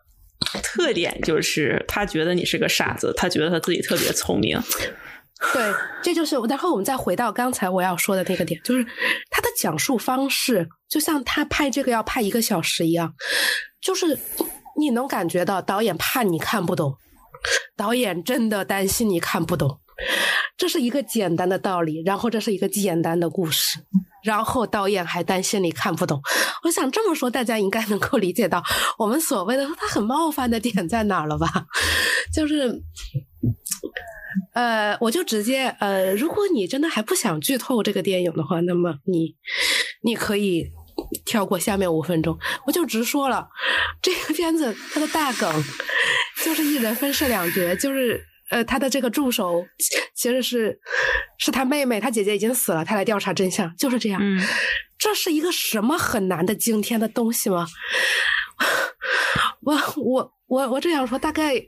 特点就是他觉得你是个傻子，他觉得他自己特别聪明。对，这就是。然后我们再回到刚才我要说的那个点，就是他的讲述方式，就像他拍这个要拍一个小时一样，就是你能感觉到导演怕你看不懂，导演真的担心你看不懂。这是一个简单的道理，然后这是一个简单的故事，然后导演还担心你看不懂。我想这么说，大家应该能够理解到我们所谓的他很冒犯的点在哪儿了吧？就是。呃，我就直接呃，如果你真的还不想剧透这个电影的话，那么你你可以跳过下面五分钟。我就直说了，这个片子它的大梗就是一人分饰两角，就是呃，他的这个助手其实是是他妹妹，他姐姐已经死了，他来调查真相，就是这样。嗯，这是一个什么很难的惊天的东西吗？我我我我这样说，大概。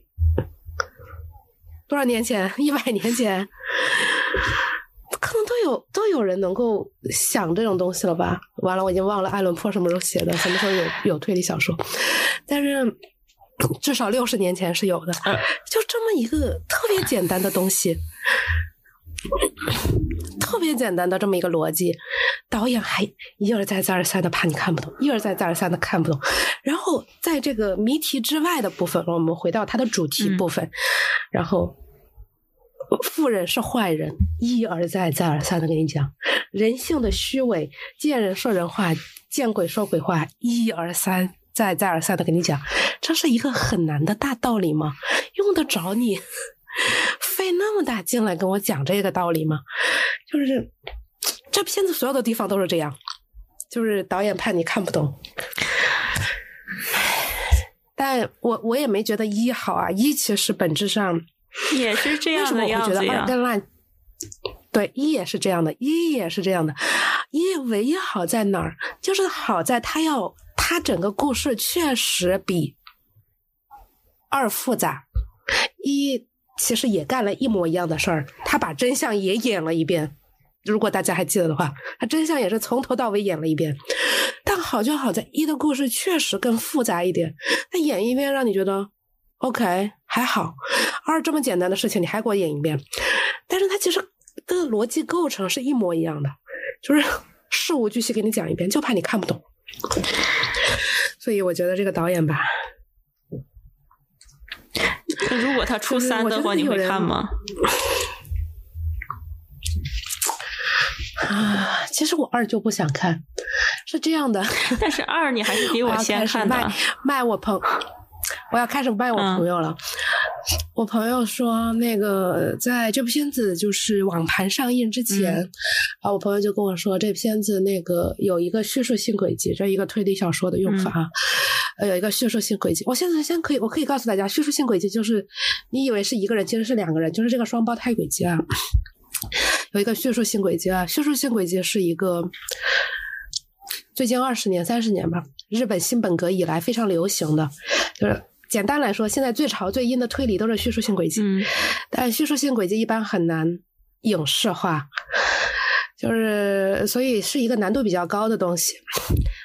多少年前？一百年前，可能都有都有人能够想这种东西了吧？完了，我已经忘了爱伦坡什么时候写的，什么时候有有推理小说，但是至少六十年前是有的。就这么一个特别简单的东西，特别简单的这么一个逻辑，导演还一而再再而三的怕你看不懂，一而再再而三的看不懂。然后在这个谜题之外的部分，我们回到它的主题部分，然后富人是坏人，一而再再而三的跟你讲人性的虚伪，见人说人话，见鬼说鬼话，一而三再再而三的跟你讲，这是一个很难的大道理吗？用得着你？费那么大劲来跟我讲这个道理吗？就是这片子所有的地方都是这样，就是导演怕你看不懂。但我我也没觉得一好啊，一其实本质上也是这样的样子呀。对，一也是这样的，一也是这样的。一唯一好在哪儿？就是好在它要，它整个故事确实比二复杂。一。其实也干了一模一样的事儿，他把真相也演了一遍。如果大家还记得的话，他真相也是从头到尾演了一遍。但好就好在一的故事确实更复杂一点，他演一遍让你觉得 OK 还好。二这么简单的事情你还给我演一遍，但是他其实的逻辑构成是一模一样的，就是事无巨细给你讲一遍，就怕你看不懂。所以我觉得这个导演吧。那如果他初三的话，你会看吗？啊，其实我二就不想看，是这样的。但是二你还是比我先看的。卖 卖我朋，我要开始卖我朋友了。我朋友说，那个在这部片子就是网盘上映之前，啊，我朋友就跟我说，这片子那个有一个叙述性轨迹，这一个推理小说的用法。呃，有一个叙述性轨迹。我现在先可以，我可以告诉大家，叙述性轨迹就是你以为是一个人，其实是两个人，就是这个双胞胎轨迹啊。有一个叙述性轨迹啊，叙述性轨迹是一个最近二十年、三十年吧，日本新本格以来非常流行的。就是简单来说，现在最潮最阴的推理都是叙述性轨迹，但叙述性轨迹一般很难影视化，就是所以是一个难度比较高的东西。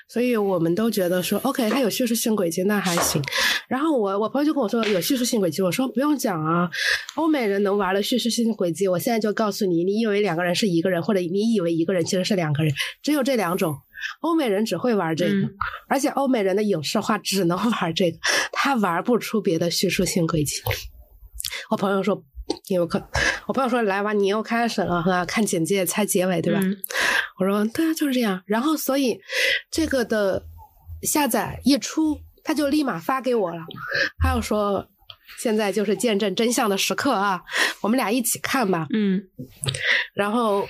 所以我们都觉得说，OK，它有叙述性轨迹，那还行。然后我我朋友就跟我说有叙述性轨迹，我说不用讲啊，欧美人能玩的叙述性轨迹，我现在就告诉你，你以为两个人是一个人，或者你以为一个人其实是两个人，只有这两种。欧美人只会玩这个，而且欧美人的影视化只能 玩这个，他玩不出别的叙述性轨迹。我朋友说。有可，我朋友说来吧，你又开始了哈，看简介猜结尾对吧？我说对啊，就是这样。然后所以这个的下载一出，他就立马发给我了。他又说现在就是见证真相的时刻啊，我们俩一起看吧。嗯。然后，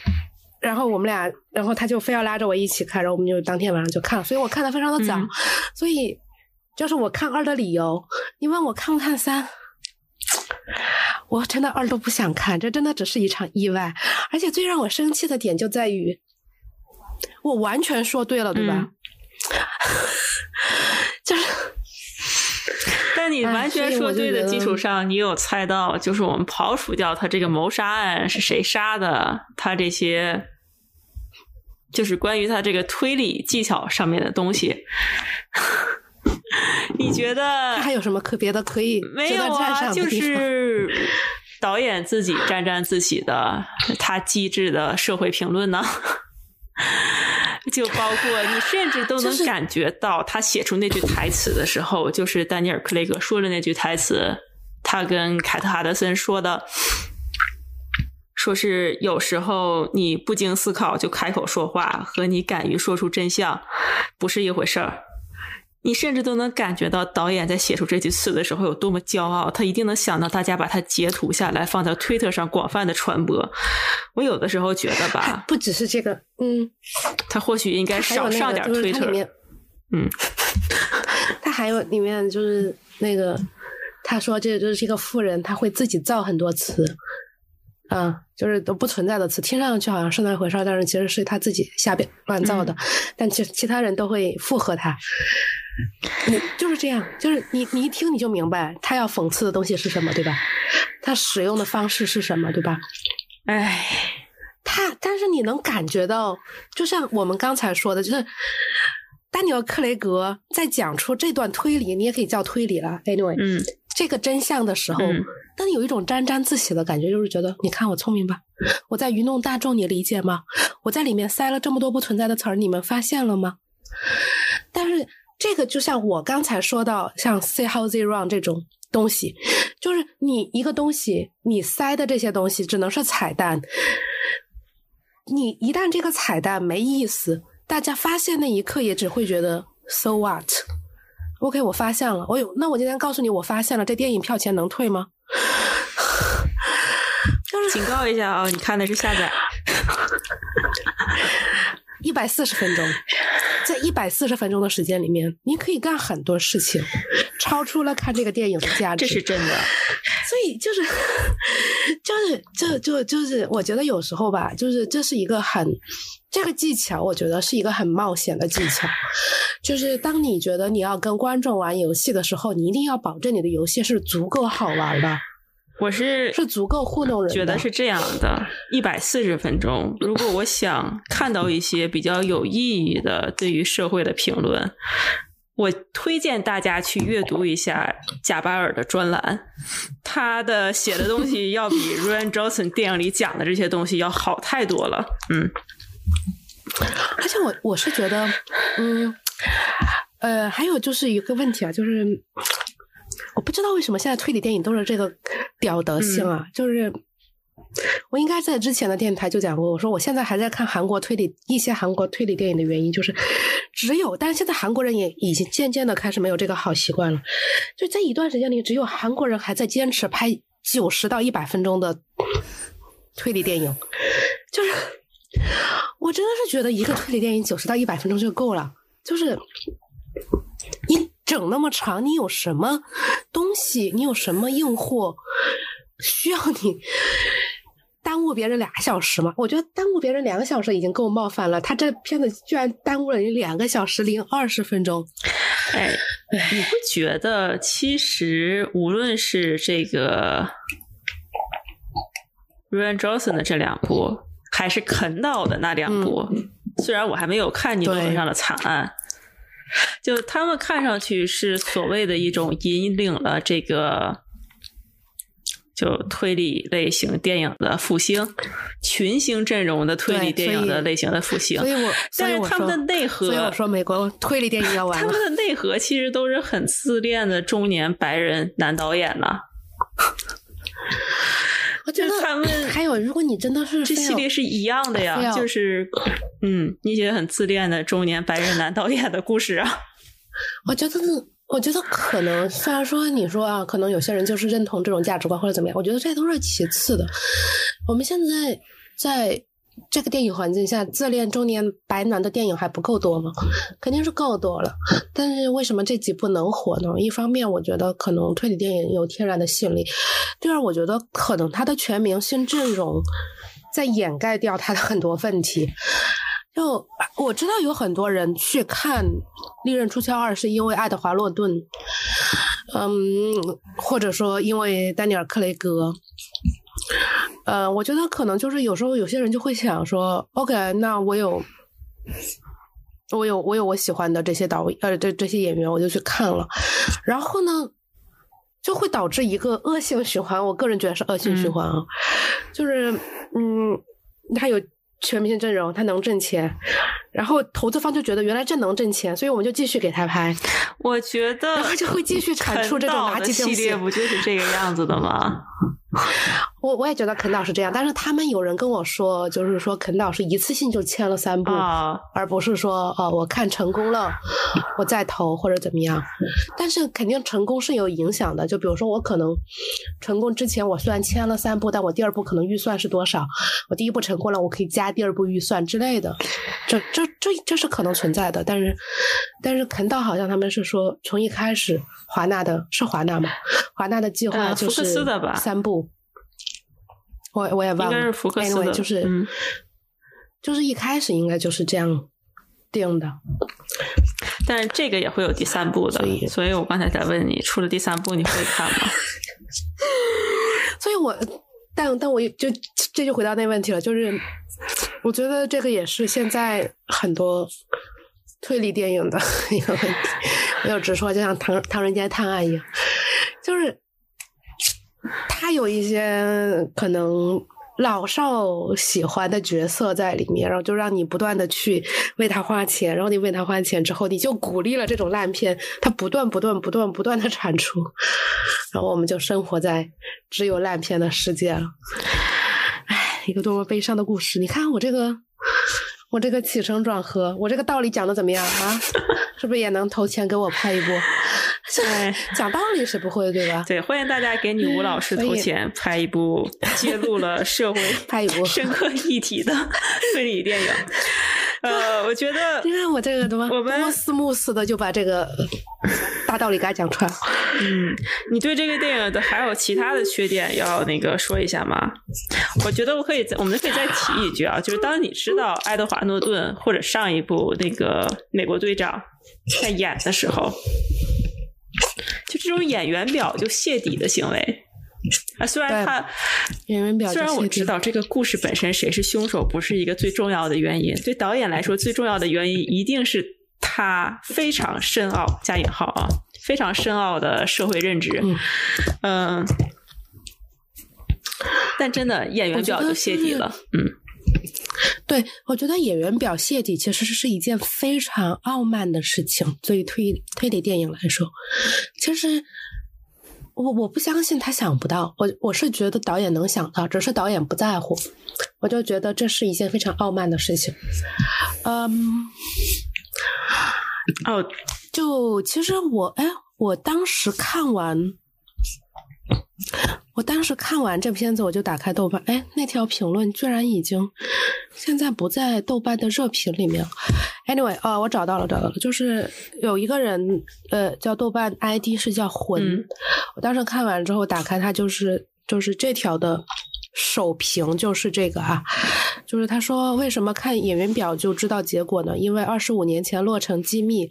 然后我们俩，然后他就非要拉着我一起看，然后我们就当天晚上就看了。所以我看的非常的早，所以就是我看二的理由。你问我看不看三？我真的二都不想看，这真的只是一场意外。而且最让我生气的点就在于，我完全说对了，对吧？就是，在你完全说对的基础上，你有猜到，就是我们刨除掉他这个谋杀案是谁杀的，他这些就是关于他这个推理技巧上面的东西。你觉得还有什么可别的可以？没有啊，就是导演自己沾沾自喜的他机智的社会评论呢，就包括你甚至都能感觉到他写出那句台词的时候，就是丹尼尔·克雷格说的那句台词，他跟凯特·哈德森说的，说是有时候你不经思考就开口说话，和你敢于说出真相不是一回事儿。你甚至都能感觉到导演在写出这句词的时候有多么骄傲，他一定能想到大家把它截图下来放在推特上广泛的传播。我有的时候觉得吧，不只是这个，嗯，他或许应该少上点推特。嗯，他还有里面就是那个，他说这就是一个富人，他会自己造很多词，啊，就是都不存在的词，听上去好像是那回事儿，但是其实是他自己瞎编乱造的，但其其他人都会附和他。你就是这样，就是你，你一听你就明白他要讽刺的东西是什么，对吧？他使用的方式是什么，对吧？哎，他，但是你能感觉到，就像我们刚才说的，就是丹尼尔·克雷格在讲出这段推理，你也可以叫推理了。Anyway，嗯，这个真相的时候，但有一种沾沾自喜的感觉，就是觉得你看我聪明吧？我在愚弄大众，你理解吗？我在里面塞了这么多不存在的词儿，你们发现了吗？但是这个就像我刚才说到，像 “say how they run” 这种东西，就是你一个东西，你塞的这些东西只能是彩蛋。你一旦这个彩蛋没意思，大家发现那一刻也只会觉得 “so what”。OK，我发现了，我有。那我今天告诉你，我发现了，这电影票钱能退吗？就是警告一下啊，你看的是下载，一百四十分钟，在一百四十分钟的时间里面，你可以干很多事情，超出了看这个电影的价值。这是真的。所以就是，就是就就就是，我觉得有时候吧，就是这是一个很。这个技巧，我觉得是一个很冒险的技巧。就是当你觉得你要跟观众玩游戏的时候，你一定要保证你的游戏是足够好玩的。我是是足够糊弄人。觉得是这样的，一百四十分钟。如果我想看到一些比较有意义的对于社会的评论，我推荐大家去阅读一下贾巴尔的专栏。他的写的东西要比 Ryan Johnson 电影里讲的这些东西要好太多了。嗯。而且我我是觉得，嗯，呃，还有就是一个问题啊，就是我不知道为什么现在推理电影都是这个屌德性啊，就是 我应该在之前的电台就讲过，我说我现在还在看韩国推理一些韩国推理电影的原因，就是 只有，但是现在韩国人也已经渐渐的开始没有这个好习惯了，就这一段时间里，只有韩国人还在坚持拍九十到一百分钟的推理电影，就是。我真的是觉得一个推理电影九十到一百分钟就够了，就是你整那么长，你有什么东西？你有什么硬货需要你耽误别人俩小时吗？我觉得耽误别人两个小时已经够冒犯了，他这片子居然耽误了你两个小时零二十分钟。哎，你不觉得其实无论是这个 Ryan Johnson 的这两部？还是肯导的那两部，虽然我还没有看《尼罗河上的惨案》，就他们看上去是所谓的一种引领了这个就推理类型电影的复兴，群星阵容的推理电影的类型的复兴。所以我，但是他们的内核，所以我说美国推理电影要完他们的内核其实都是很自恋的中年白人男导演呢。我觉得他们 还有，如果你真的是这系列是一样的呀，就是 嗯，一些很自恋的中年白人男导演的故事啊。我觉得，我觉得可能虽然说你说啊，可能有些人就是认同这种价值观或者怎么样，我觉得这都是其次的。我们现在在。这个电影环境下，自恋中年白男的电影还不够多吗？肯定是够多了。但是为什么这几部能火呢？一方面，我觉得可能推理电影有天然的吸引力；第二，我觉得可能他的全明星阵容在掩盖掉他的很多问题。就我知道有很多人去看《利刃出鞘二》是因为爱德华·洛顿，嗯，或者说因为丹尼尔·克雷格。呃，我觉得可能就是有时候有些人就会想说，OK，那我有，我有我有我喜欢的这些导呃这这些演员，我就去看了，然后呢，就会导致一个恶性循环。我个人觉得是恶性循环啊，就是嗯，他有全明星阵容，他能挣钱，然后投资方就觉得原来这能挣钱，所以我们就继续给他拍。我觉得，然后就会继续产出这种垃圾系列，不就是这个样子的吗？我我也觉得肯导是这样，但是他们有人跟我说，就是说肯导是一次性就签了三部，而不是说哦，我看成功了，我再投或者怎么样。但是肯定成功是有影响的，就比如说我可能成功之前，我虽然签了三部，但我第二部可能预算是多少？我第一部成功了，我可以加第二部预算之类的，这这这这是可能存在的。但是但是肯导好像他们是说，从一开始华纳的是华纳吗？华纳的计划就是三部。我我也忘了，应该是福克斯的，就是就是一开始应该就是这样定的，但是这个也会有第三部的，所以我刚才在问你，出了第三部你会看吗？所以我但但我就这就回到那问题了，就是我觉得这个也是现在很多推理电影的 一个问题，没有直说，就像唐唐人街探案一样，就是他有一些可能老少喜欢的角色在里面，然后就让你不断的去为他花钱，然后你为他花钱之后，你就鼓励了这种烂片，它不断不断不断不断的产出，然后我们就生活在只有烂片的世界了。唉，一个多么悲伤的故事！你看我这个。我这个起承转合，我这个道理讲的怎么样啊？是不是也能投钱给我拍一部？讲道理是不会对吧？对，欢迎大家给女巫老师投钱拍一部 揭露了社会拍一部深刻议题的 推理电影。呃，我觉得你看我这个怎么多么思慕似的就把这个大道理给他讲出来。嗯，你对这个电影的还有其他的缺点要那个说一下吗？我觉得我可以，我们可以再提一句啊，就是当你知道爱德华诺顿或者上一部那个美国队长在演的时候，就这种演员表就泄底的行为。啊，虽然他演员表，虽然我知道这个故事本身谁是凶手不是一个最重要的原因，对导演来说最重要的原因一定是他非常深奥加引号啊，非常深奥的社会认知，嗯，但真的演员表就泄底了，嗯，对我觉得演员表谢底其实是一件非常傲慢的事情，对于推推理电影来说，其实。我我不相信他想不到，我我是觉得导演能想到，只是导演不在乎。我就觉得这是一件非常傲慢的事情。嗯，哦，就其实我哎，我当时看完。我当时看完这片子，我就打开豆瓣，哎，那条评论居然已经现在不在豆瓣的热评里面。Anyway，啊，我找到了，找到了，就是有一个人，呃，叫豆瓣 ID 是叫魂。我当时看完之后打开它，就是就是这条的首评就是这个啊，就是他说为什么看演员表就知道结果呢？因为二十五年前《洛城机密》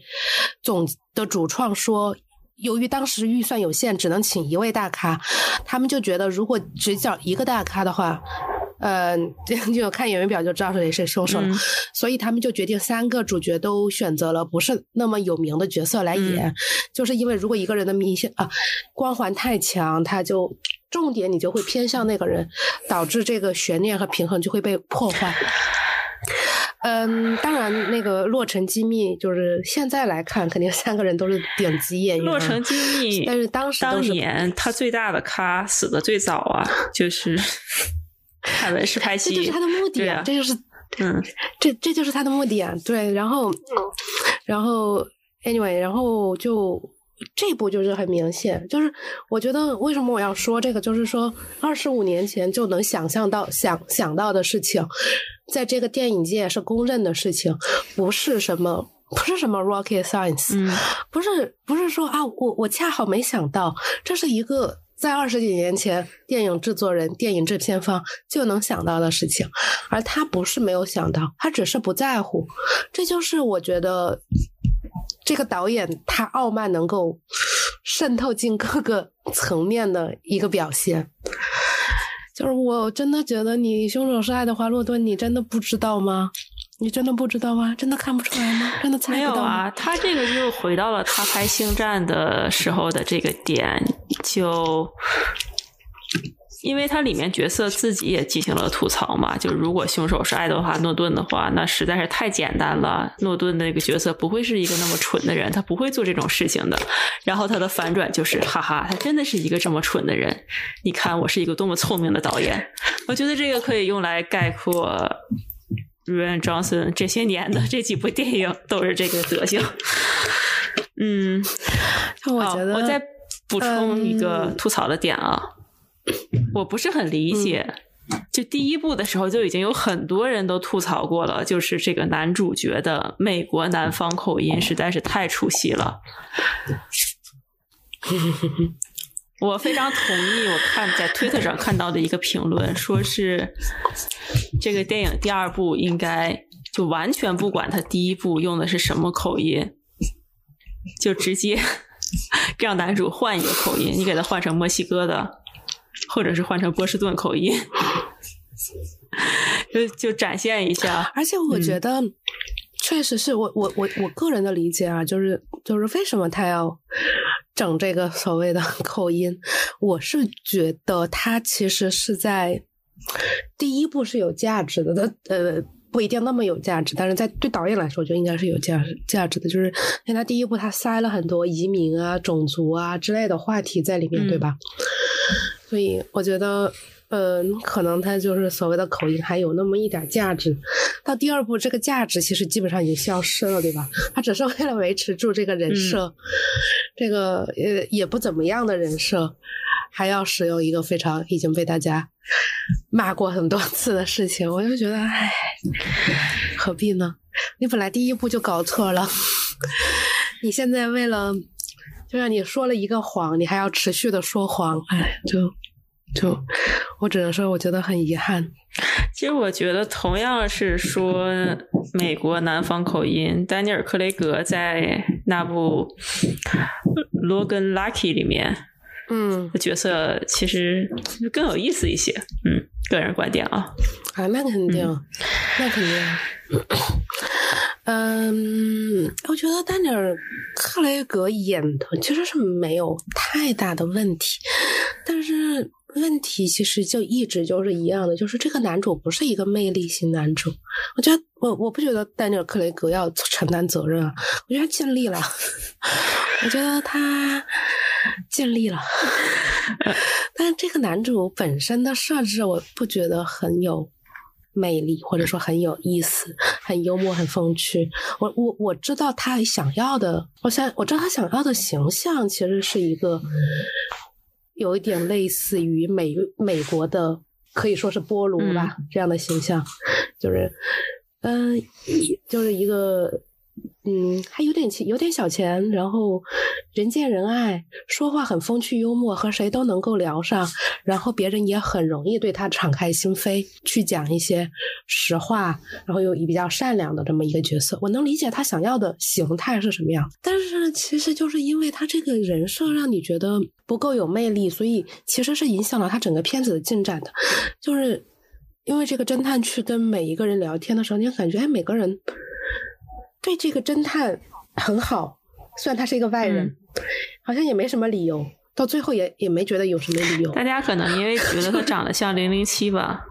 总的主创说。由于当时预算有限，只能请一位大咖，他们就觉得如果只找一个大咖的话，呃，就看演员表就知道是谁是凶手了。所以他们就决定三个主角都选择了不是那么有名的角色来演，就是因为如果一个人的明星啊光环太强，他就重点你就会偏向那个人，导致这个悬念和平衡就会被破坏。嗯，当然，那个《洛城机密》就是现在来看，肯定三个人都是顶级演员。《洛城机密》，但是当时当年他最大的咖死的最早啊，就是 凯文·是拍戏。这就是他的目的啊，这就是嗯，这这就是他的目的啊。对，然后，然后，anyway，然后就这部就是很明显，就是我觉得为什么我要说这个，就是说二十五年前就能想象到想想到的事情。在这个电影界是公认的事情，不是什么不是什么 rocket science，不是不是说啊，我我恰好没想到，这是一个在二十几年前电影制作人、电影制片方就能想到的事情，而他不是没有想到，他只是不在乎。这就是我觉得这个导演他傲慢能够渗透进各个层面的一个表现。就是我真的觉得你凶手是爱德华洛顿，你真的不知道吗？你真的不知道吗？真的看不出来吗？真的猜不到啊！他这个就回到了他拍《星战》的时候的这个点，就。因为它里面角色自己也进行了吐槽嘛，就如果凶手是爱德华诺顿的话，那实在是太简单了。诺顿那个角色不会是一个那么蠢的人，他不会做这种事情的。然后他的反转就是，哈哈，他真的是一个这么蠢的人。你看我是一个多么聪明的导演。我觉得这个可以用来概括 Ryan Johnson 这些年的这几部电影都是这个德行。嗯，我觉得我再补充一个吐槽的点啊。我不是很理解，就第一部的时候就已经有很多人都吐槽过了，就是这个男主角的美国南方口音实在是太出戏了。我非常同意，我看在推特上看到的一个评论，说是这个电影第二部应该就完全不管他第一部用的是什么口音，就直接 让男主换一个口音，你给他换成墨西哥的。或者是换成波士顿口音，就就展现一下。而且我觉得，确实是我我我我个人的理解啊，就是就是为什么他要整这个所谓的 口音，我是觉得他其实是在第一步是有价值的，的呃不一定那么有价值，但是在对导演来说，我觉得应该是有价值价值的。就是因为他第一部他塞了很多移民啊、种族啊之类的话题在里面，对吧？所以我觉得。嗯，可能他就是所谓的口音还有那么一点价值。到第二部，这个价值其实基本上已经消失了，对吧？他只是为了维持住这个人设，这个呃也不怎么样的人设，还要使用一个非常已经被大家骂过很多次的事情。我就觉得，唉，何必呢？你本来第一步就搞错了，你现在为了就像你说了一个谎，你还要持续的说谎，哎，就。就我只能说，我觉得很遗憾。其实我觉得，同样是说美国南方口音，丹尼尔·克雷格在那部《罗根· Lucky 里面，嗯，角色其实更有意思一些。嗯，个人观点啊。啊，那肯定，那肯定。嗯，我觉得丹尼尔·克雷格演的其实是没有太大的问题，但是。问题其实就一直就是一样的，就是这个男主不是一个魅力型男主。我觉得我我不觉得丹尼尔·克雷格要承担责任啊，我觉得他尽力了，我觉得他尽力了。但是这个男主本身的设置，我不觉得很有魅力，或者说很有意思，很幽默，很风趣。我我我知道他想要的，我想我知道他想要的形象其实是一个。有一点类似于美美国的，可以说是波炉吧，这样的形象，就是，嗯，就是一个。嗯，还有点钱，有点小钱，然后人见人爱，说话很风趣幽默，和谁都能够聊上，然后别人也很容易对他敞开心扉，去讲一些实话，然后又比较善良的这么一个角色。我能理解他想要的形态是什么样，但是其实就是因为他这个人设让你觉得不够有魅力，所以其实是影响了他整个片子的进展的。就是因为这个侦探去跟每一个人聊天的时候，你感觉，每个人。对这个侦探很好，虽然他是一个外人，好像也没什么理由，到最后也也没觉得有什么理由。大家可能因为觉得他长得像零零七吧。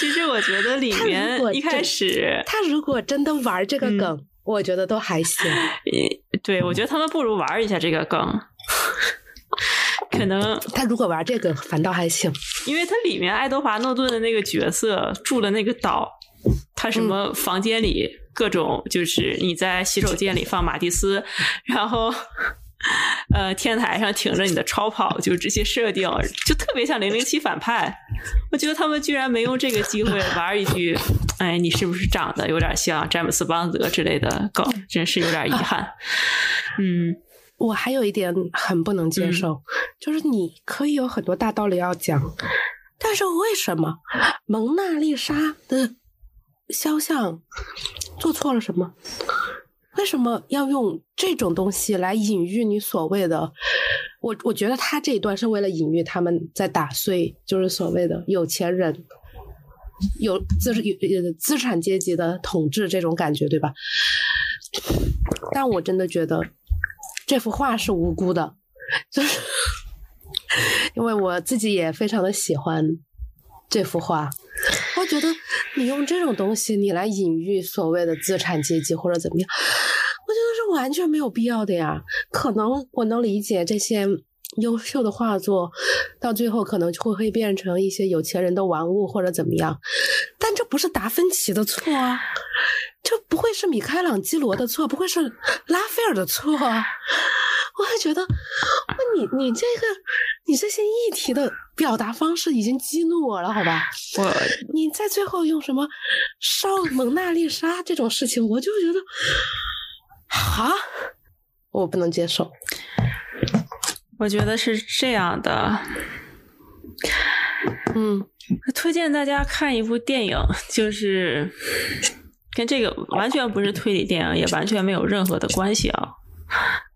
其实我觉得里面一开始他如果真的玩这个梗，我觉得都还行。对，我觉得他们不如玩一下这个梗。可能他如果玩这个反倒还行，因为他里面爱德华诺顿的那个角色住的那个岛。他什么房间里各种就是你在洗手间里放马蒂斯，然后呃天台上停着你的超跑，就这些设定就特别像零零七反派。我觉得他们居然没用这个机会玩一句，哎，你是不是长得有点像詹姆斯邦德之类的梗，真是有点遗憾。嗯，我还有一点很不能接受，就是你可以有很多大道理要讲，但是为什么蒙娜丽莎的？肖像做错了什么？为什么要用这种东西来隐喻你所谓的？我我觉得他这一段是为了隐喻他们在打碎，就是所谓的有钱人有资有资产阶级的统治这种感觉，对吧？但我真的觉得这幅画是无辜的，就是 因为我自己也非常的喜欢这幅画。我觉得你用这种东西，你来隐喻所谓的资产阶级或者怎么样，我觉得是完全没有必要的呀。可能我能理解这些优秀的画作，到最后可能会会变成一些有钱人的玩物或者怎么样，但这不是达芬奇的错啊，这不会是米开朗基罗的错，不会是拉斐尔的错啊。我还觉得，你你这个你这些议题的表达方式已经激怒我了，好吧？我你在最后用什么烧蒙娜丽莎这种事情，我就觉得，啊，我不能接受。我觉得是这样的，嗯，推荐大家看一部电影，就是跟这个完全不是推理电影，也完全没有任何的关系啊，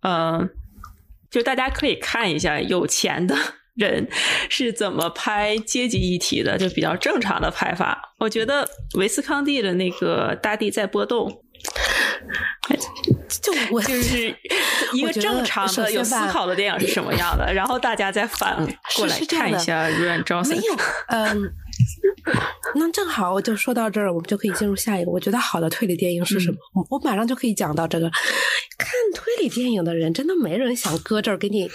嗯。就大家可以看一下有钱的人是怎么拍阶级议题的，就比较正常的拍法。我觉得维斯康蒂的那个《大地在波动》，就 我就是一个正常的有思考的电影是什么样的，然后大家再反过来看一下 Ryan Johnson。没有，嗯，那正好我就说到这儿，我们就可以进入下一个。我觉得好的推理电影是什么？我马上就可以讲到这个。看推理电影的人，真的没人想搁这儿给你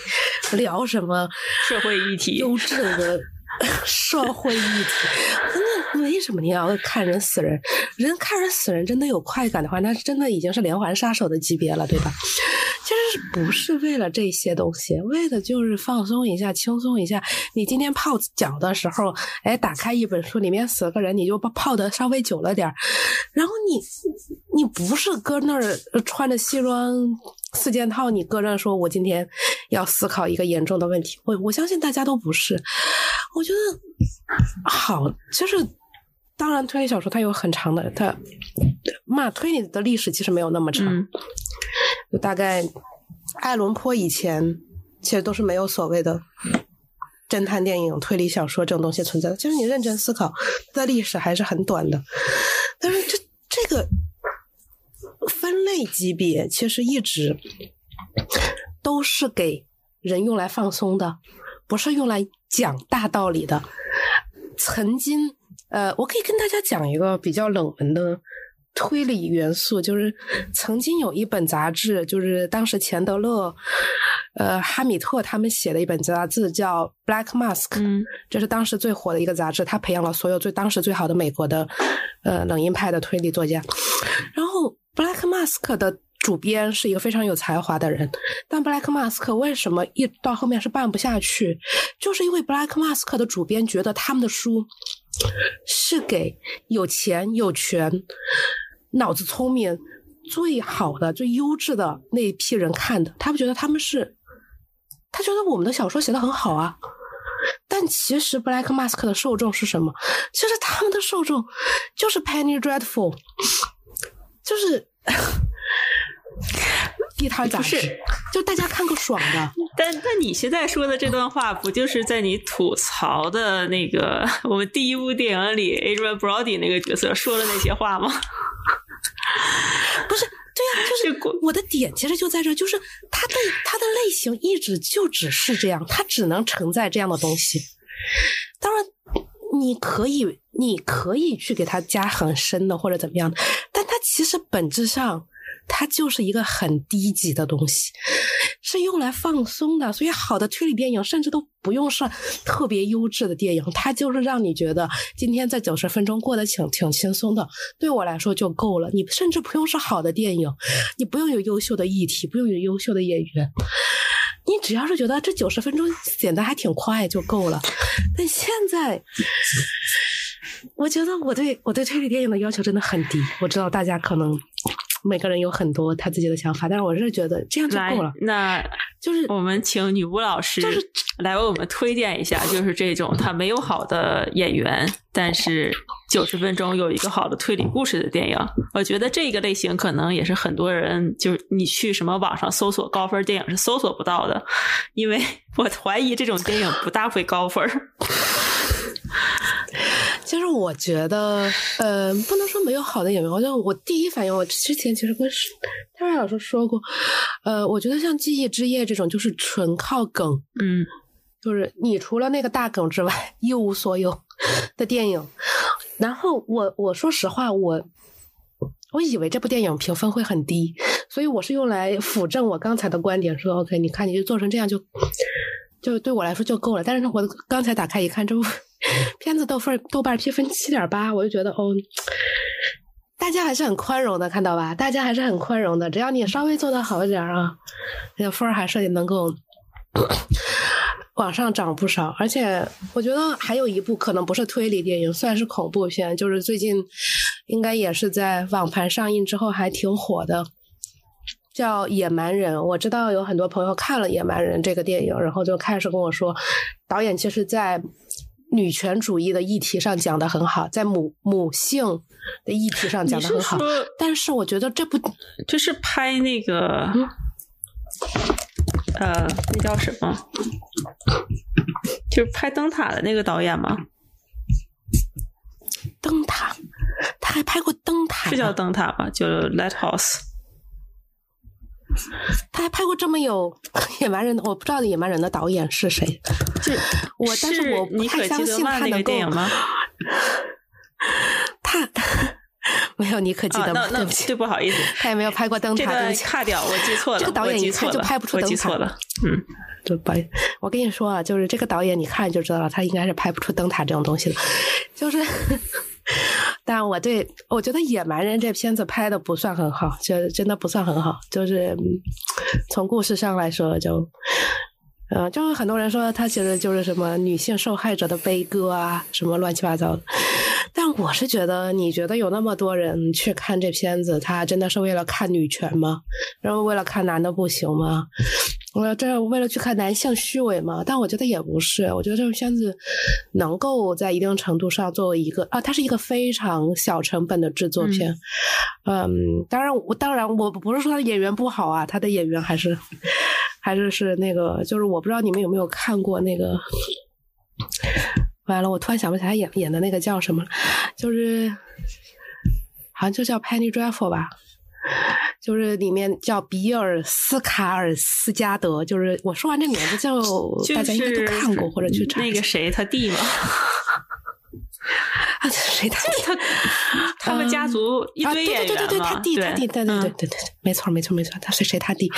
聊什么社会议题、优质的 社会议题。那为什么你要看人死人？人看人死人真的有快感的话，那是真的已经是连环杀手的级别了，对吧？其实不是为了这些东西，为的就是放松一下、轻松一下。你今天泡脚的时候，哎，打开一本书，里面死了个人，你就泡泡的稍微久了点然后你你不是搁那儿穿着西装四件套，你搁那说，我今天要思考一个严重的问题。我我相信大家都不是。我觉得好，就是。当然，推理小说它有很长的，它骂推理的历史其实没有那么长，就大概爱伦坡以前其实都是没有所谓的侦探电影、推理小说这种东西存在的。就是你认真思考，它的历史还是很短的。但是这这个分类级别其实一直都是给人用来放松的，不是用来讲大道理的。曾经。呃，我可以跟大家讲一个比较冷门的推理元素，就是曾经有一本杂志，就是当时钱德勒、呃哈米特他们写的一本杂志，叫《Black Mask》，这是当时最火的一个杂志，他培养了所有最当时最好的美国的呃冷硬派的推理作家。然后，《Black Mask》的主编是一个非常有才华的人，但《Black Mask》为什么一到后面是办不下去？就是因为《Black Mask》的主编觉得他们的书。是给有钱有权、脑子聪明、最好的、最优质的那一批人看的。他们觉得他们是，他觉得我们的小说写的很好啊。但其实《Black Mask》的受众是什么？其实他们的受众就是 Penny Dreadful，就是。地摊杂志，就大家看个爽的。但但你现在说的这段话，不就是在你吐槽的那个我们第一部电影里 Adrian Brody 那个角色说的那些话吗？不是，对呀，就是我的点其实就在这，就是他的他的类型一直就只是这样，他只能承载这样的东西。当然，你可以你可以去给他加很深的或者怎么样的，但他其实本质上。它就是一个很低级的东西，是用来放松的。所以，好的推理电影甚至都不用是特别优质的电影，它就是让你觉得今天在九十分钟过得挺挺轻松的。对我来说就够了。你甚至不用是好的电影，你不用有优秀的议题，不用有优秀的演员，你只要是觉得这九十分钟剪得还挺快就够了。但现在，我觉得我对我对推理电影的要求真的很低。我知道大家可能。每个人有很多他自己的想法，但是我是觉得这样就够了。那就是我们请女巫老师来为我们推荐一下，就是这种他没有好的演员，但是九十分钟有一个好的推理故事的电影。我觉得这个类型可能也是很多人，就是你去什么网上搜索高分电影是搜索不到的，因为 我怀疑这种电影不大会高分。其实我觉得，呃，不能说没有好的演员。好像我第一反应，我之前其实跟泰瑞老师说过，呃，我觉得像《记忆之夜》这种，就是纯靠梗，嗯，就是你除了那个大梗之外一无所有的电影。然后我我说实话，我我以为这部电影评分会很低，所以我是用来辅证我刚才的观点，说 OK，你看你就做成这样就就对我来说就够了。但是我刚才打开一看，这部。片子豆分豆瓣评分七点八，我就觉得哦，大家还是很宽容的，看到吧？大家还是很宽容的，只要你稍微做的好一点啊，那分儿还是能够往上涨不少。而且我觉得还有一部可能不是推理电影，算是恐怖片，就是最近应该也是在网盘上映之后还挺火的，叫《野蛮人》。我知道有很多朋友看了《野蛮人》这个电影，然后就开始跟我说，导演其实，在女权主义的议题上讲的很好，在母母性的议题上讲的很好，但是我觉得这部就是拍那个，呃，那叫什么？就是拍灯塔的那个导演吗？灯塔，他还拍过灯塔，是叫灯塔吧？就 Lighthouse。他还拍过这么有 野蛮人的，我不知道野蛮人的导演是谁。就我，但是我不太相信他能够。他没有你可基德曼，对不起，对，不好意思，他也没有拍过灯塔。对不起，卡掉，我记错了。这个导演一看就拍不出灯塔了。嗯，对，不好意思，我跟你说啊，就是这个导演，你看就知道了，他应该是拍不出灯塔这种东西的。就是，但我对我觉得《野蛮人》这片子拍的不算很好，就真的不算很好。就是从故事上来说，就。呃，就是很多人说他其实就是什么女性受害者的悲歌啊，什么乱七八糟的。但我是觉得，你觉得有那么多人去看这片子，他真的是为了看女权吗？然后为了看男的不行吗？我这为了去看男性虚伪吗？但我觉得也不是。我觉得这部片子能够在一定程度上作为一个啊，它是一个非常小成本的制作片。嗯，当然我当然我不是说他演员不好啊，他的演员还是。还是是那个，就是我不知道你们有没有看过那个，完了，我突然想不起来演演的那个叫什么，就是好像就叫 Penny Dreadful 吧，就是里面叫比尔斯卡尔斯加德，就是我说完这名字就大家应该都看过或者去查那个谁他弟吗？啊，谁他弟？他他们家族一堆演员对对对对，他弟他弟，对对对对对对，没错没错没错，他是谁他弟？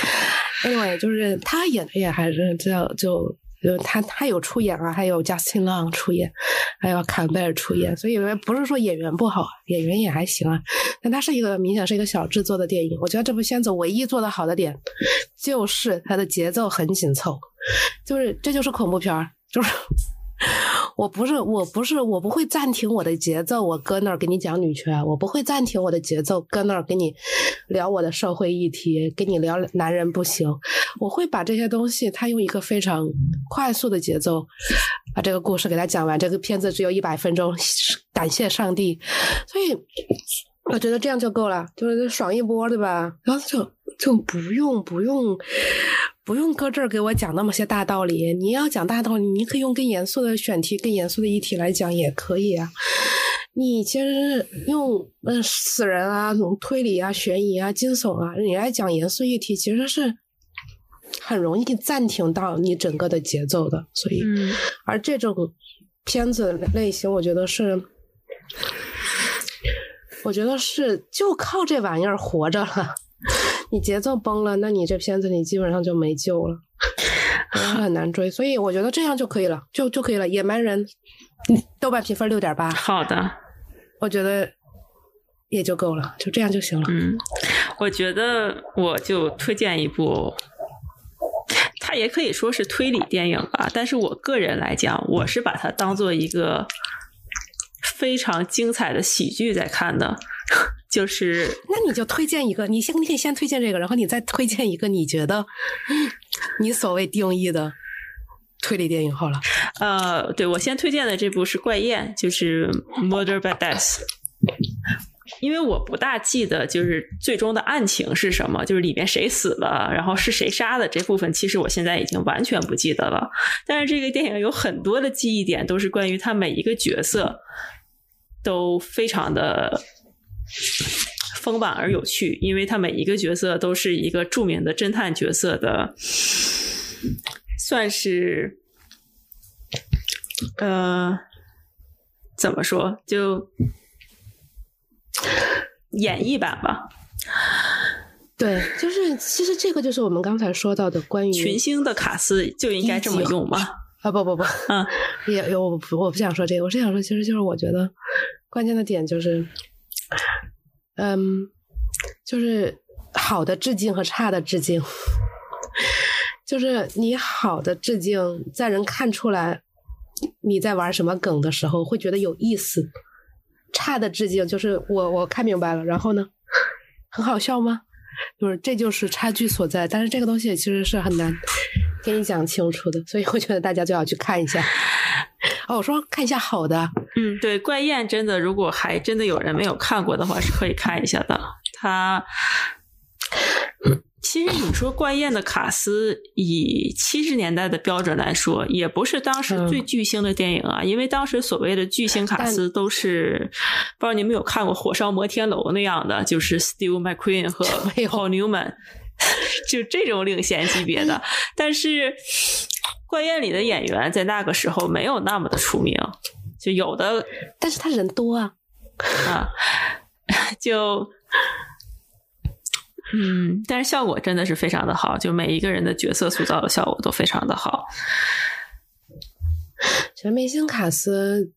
另外就是他演的也还是叫就就他他有出演啊，还有 Justin Long 出演，还有坎贝尔出演，所以不是说演员不好，演员也还行啊。但他是一个明显是一个小制作的电影，我觉得这部片子唯一做的好的点就是它的节奏很紧凑，就是这就是恐怖片儿，就是。我不是，我不是，我不会暂停我的节奏，我搁那儿给你讲女权，我不会暂停我的节奏，搁那儿给你聊我的社会议题，跟你聊男人不行，我会把这些东西，他用一个非常快速的节奏把这个故事给他讲完。这个片子只有一百分钟，感谢上帝，所以我觉得这样就够了，就是爽一波，对吧？然后就就不用不用。不用搁这儿给我讲那么些大道理。你要讲大道理，你可以用更严肃的选题、更严肃的议题来讲，也可以啊。你其实用嗯死人啊、推理啊、悬疑啊、惊悚啊，你来讲严肃议题，其实是很容易暂停到你整个的节奏的。所以，而这种片子类型，我觉得是，我觉得是就靠这玩意儿活着了。你节奏崩了，那你这片子你基本上就没救了，很难追。所以我觉得这样就可以了，就就可以了。野蛮人，豆瓣评分六点八。好的，我觉得也就够了，就这样就行了。嗯，我觉得我就推荐一部，它也可以说是推理电影吧。但是我个人来讲，我是把它当做一个非常精彩的喜剧在看的。就是，那你就推荐一个，你先你可以先推荐这个，然后你再推荐一个你觉得你所谓定义的推理电影好了。呃，对我先推荐的这部是《怪宴》，就是《Murder by Death》，因为我不大记得就是最终的案情是什么，就是里面谁死了，然后是谁杀的这部分，其实我现在已经完全不记得了。但是这个电影有很多的记忆点，都是关于他每一个角色都非常的。丰满而有趣，因为他每一个角色都是一个著名的侦探角色的，算是，呃，怎么说就演绎版吧。对，就是其实这个就是我们刚才说到的关于群星的卡斯就应该这么用吗？啊不不不，嗯，也有我我不想说这个，我是想说，其实就是我觉得关键的点就是。嗯，就是好的致敬和差的致敬，就是你好的致敬，在人看出来你在玩什么梗的时候，会觉得有意思；差的致敬就是我我看明白了，然后呢，很好笑吗？就是这就是差距所在。但是这个东西其实是很难给你讲清楚的，所以我觉得大家就要去看一下。哦，我说看一下好的，嗯，对，怪宴真的，如果还真的有人没有看过的话，是可以看一下的。他 其实你说怪宴的卡斯，以七十年代的标准来说，也不是当时最巨星的电影啊，因为当时所谓的巨星卡斯都是不知道你们有看过《火烧摩天楼》那样的，就是 Steve McQueen 和 Paul Newman。就这种领衔级别的。但是怪宴里的演员在那个时候没有那么的出名，就有的，但是他人多啊啊，就。嗯，但是效果真的是非常的好，就每一个人的角色塑造的效果都非常的好。全明星卡斯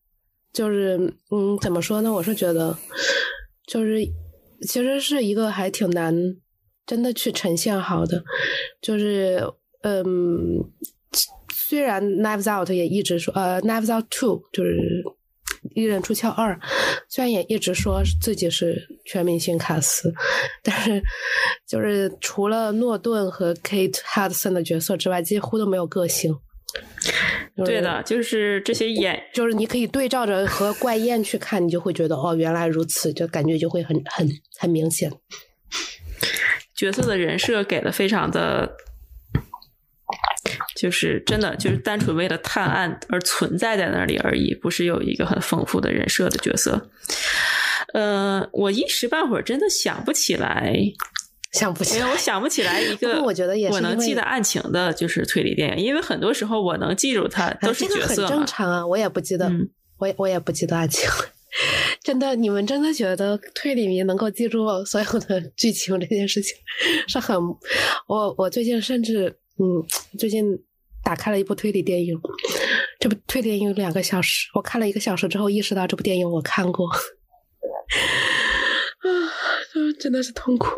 就是，嗯，怎么说呢？我是觉得，就是其实是一个还挺难真的去呈现好的。就是，嗯，虽然《Knives Out》也一直说，呃，《Knives Out Two》就是。利刃出鞘二，虽然也一直说自己是全明星卡斯，但是就是除了诺顿和 Kate Hudson 的角色之外，几乎都没有个性。对的，就是这些演，就是你可以对照着和怪宴去看，你就会觉得哦，原来如此，就感觉就会很很很明显。角色的人设给的非常的。就是真的，就是单纯为了探案而存在在那里而已，不是有一个很丰富的人设的角色。呃，我一时半会儿真的想不起来，想不起来，我想不起来一个。我觉得也是我能记得案情的，就是推理电影，因为很多时候我能记住它都是角色。很正常啊，我也不记得，我我也不记得案情。真的，你们真的觉得推理迷能够记住所有的剧情这件事情是很……我我最近甚至嗯，最近。打开了一部推理电影，这部推理电影有两个小时，我看了一个小时之后，意识到这部电影我看过，啊，真的是痛苦。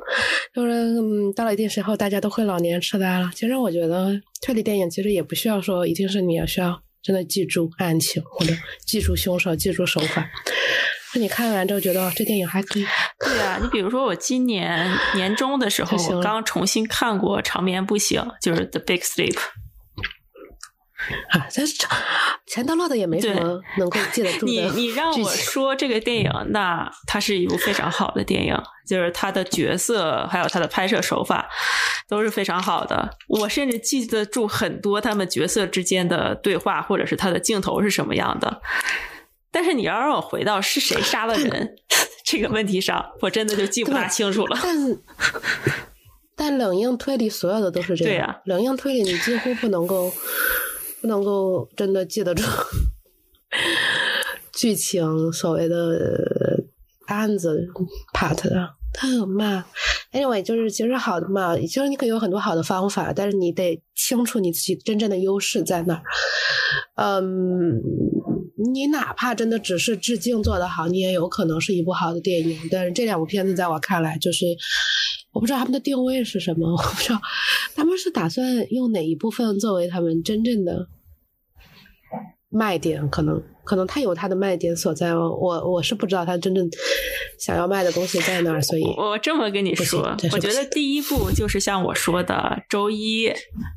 就是嗯，到了一定时候，大家都会老年痴呆了。其实我觉得推理电影其实也不需要说一定是你要需要真的记住案情或者记住凶手、记住手法。那你看完之后觉得这电影还可以？对啊，你比如说我今年年中的时候，我刚重新看过《长眠不醒》，就是《The Big Sleep》。啊，这钱德勒的也没什么能够记得住的。你你让我说这个电影，那它是一部非常好的电影，就是它的角色还有它的拍摄手法都是非常好的。我甚至记得住很多他们角色之间的对话，或者是他的镜头是什么样的。但是你要让我回到是谁杀了人 这个问题上，我真的就记不大清楚了。但 但冷硬推理所有的都是这样。对呀，冷硬推理你几乎不能够。不能够真的记得住剧情，所谓的案子 part 的，他很慢。Anyway，就是其实好的嘛，就是你可以有很多好的方法，但是你得清楚你自己真正的优势在哪儿。嗯，你哪怕真的只是致敬做得好，你也有可能是一部好的电影。但是这两部片子在我看来，就是我不知道他们的定位是什么，我不知道他们是打算用哪一部分作为他们真正的。卖点可能可能他有他的卖点所在哦，我我是不知道他真正想要卖的东西在哪儿，所以我这么跟你说，我觉得第一步就是像我说的，周一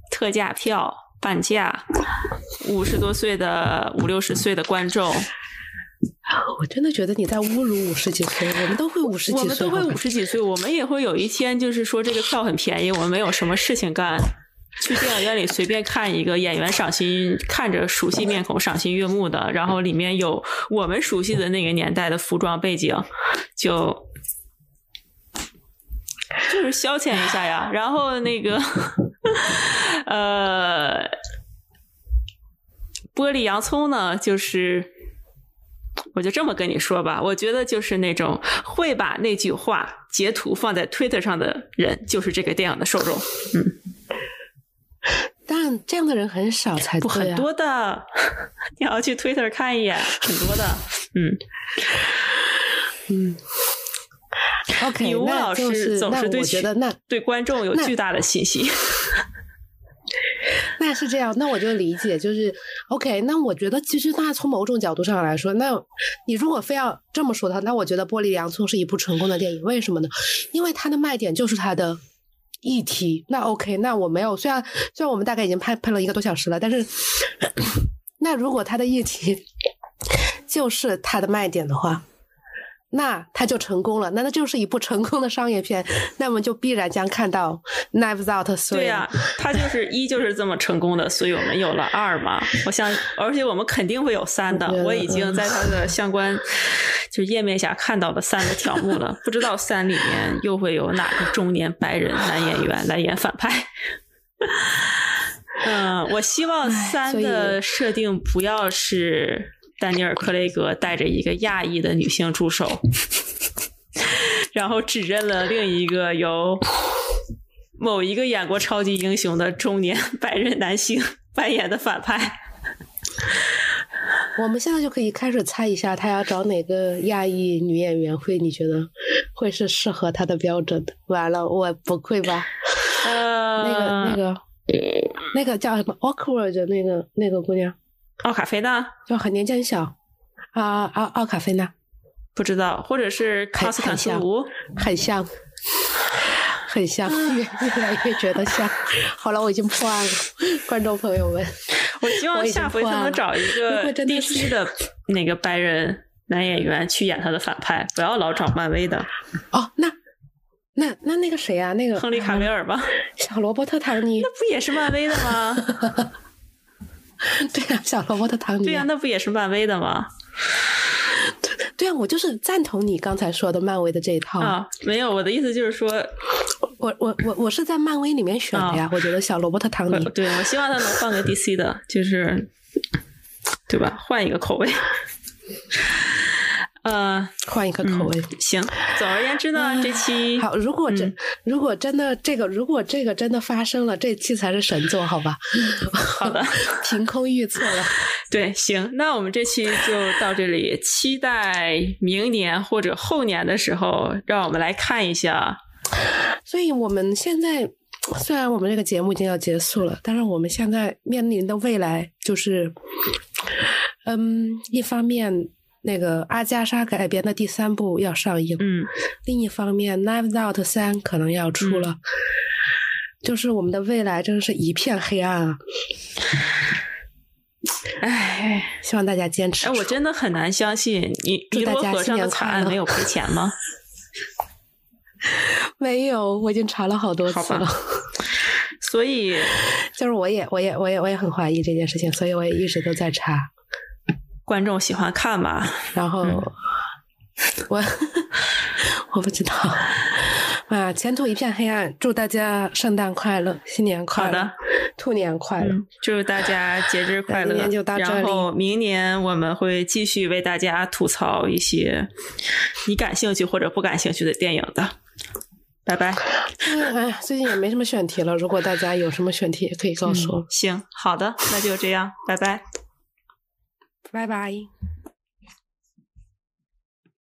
特价票半价，五十多岁的五六十岁的观众，我真的觉得你在侮辱五十几岁，我们都会五十几岁，我们都会五十几岁，我们也会有一天就是说这个票很便宜，我们没有什么事情干。去电影院里随便看一个演员赏心，看着熟悉面孔赏心悦目的，然后里面有我们熟悉的那个年代的服装背景，就就是消遣一下呀。然后那个 呃，玻璃洋葱呢，就是我就这么跟你说吧，我觉得就是那种会把那句话截图放在 Twitter 上的人，就是这个电影的受众，嗯。但这样的人很少才不很多的，你要去 Twitter 看一眼，很多的，嗯嗯。OK，女巫老师总是对觉得那对观众有巨大的信心。那是这样，那我就理解，就是 OK。那我觉得其实那从某种角度上来说，那你如果非要这么说的话，那我觉得《玻璃洋葱》是一部成功的电影。为什么呢？因为它的卖点就是它的。议题那 OK，那我没有。虽然虽然我们大概已经拍拍了一个多小时了，但是 那如果他的议题 就是他的卖点的话，那他就成功了，那那就是一部成功的商业片，那么就必然将看到《Knives Out》。对呀，他就是一就是这么成功的，所以我们有了二嘛。我想，而且我们肯定会有三的。我已经在他的相关就页面下看到了三个条目了，不知道三里面又会有哪个中年白人男演员来演反派。嗯，我希望三的设定不要是。丹尼尔·克雷格带着一个亚裔的女性助手，然后指认了另一个由某一个演过超级英雄的中年 白人男性 扮演的反派。我们现在就可以开始猜一下，他要找哪个亚裔女演员会？你觉得会是适合他的标准的？完了，我不会吧？呃，那个、那个、那个叫什么？Awkward 的那个那个姑娘。奥卡菲娜就很年纪很小啊，奥奥卡菲娜不知道，或者是卡斯坦斯卢，很像，很像，越越来越觉得像。好了，我已经破案了，观众朋友们，我希望下回他能找一个地区的那个白人男演员去演他的反派，不要老找漫威的。哦，那那那那个谁啊？那个亨利卡维尔吧，小罗伯特唐尼，那不也是漫威的吗？对呀，小萝卜的唐尼。对呀，那不也是漫威的吗？对对呀，我就是赞同你刚才说的漫威的这一套啊。没有，我的意思就是说，我我我我是在漫威里面选的呀。我觉得小萝卜特唐尼，对我希望他能换个 DC 的，就是对吧？换一个口味。呃，换一个口味行。总而言之呢，这期好。如果真如果真的这个，如果这个真的发生了，这期才是神作，好吧？好的，凭空预测了。对，行，那我们这期就到这里。期待明年或者后年的时候，让我们来看一下。所以我们现在虽然我们这个节目已经要结束了，但是我们现在面临的未来就是，嗯，一方面。那个阿加莎改编的第三部要上映，嗯，另一方面《Knives Out》三可能要出了，就是我们的未来真是一片黑暗啊！唉，希望大家坚持。哎，我真的很难相信，你尼罗河上的惨案没有赔钱吗？没有，我已经查了好多次了。所以，就是我也，我也，我也，我也很怀疑这件事情，所以我也一直都在查。观众喜欢看吧，然后我我不知道啊，前途一片黑暗。祝大家圣诞快乐，新年快乐，兔年快乐，祝大家节日快乐。然后明年我们会继续为大家吐槽一些你感兴趣或者不感兴趣的电影的。拜拜。哎，最近也没什么选题了，如果大家有什么选题，也可以告诉我。行，好的，那就这样，拜拜。拜拜。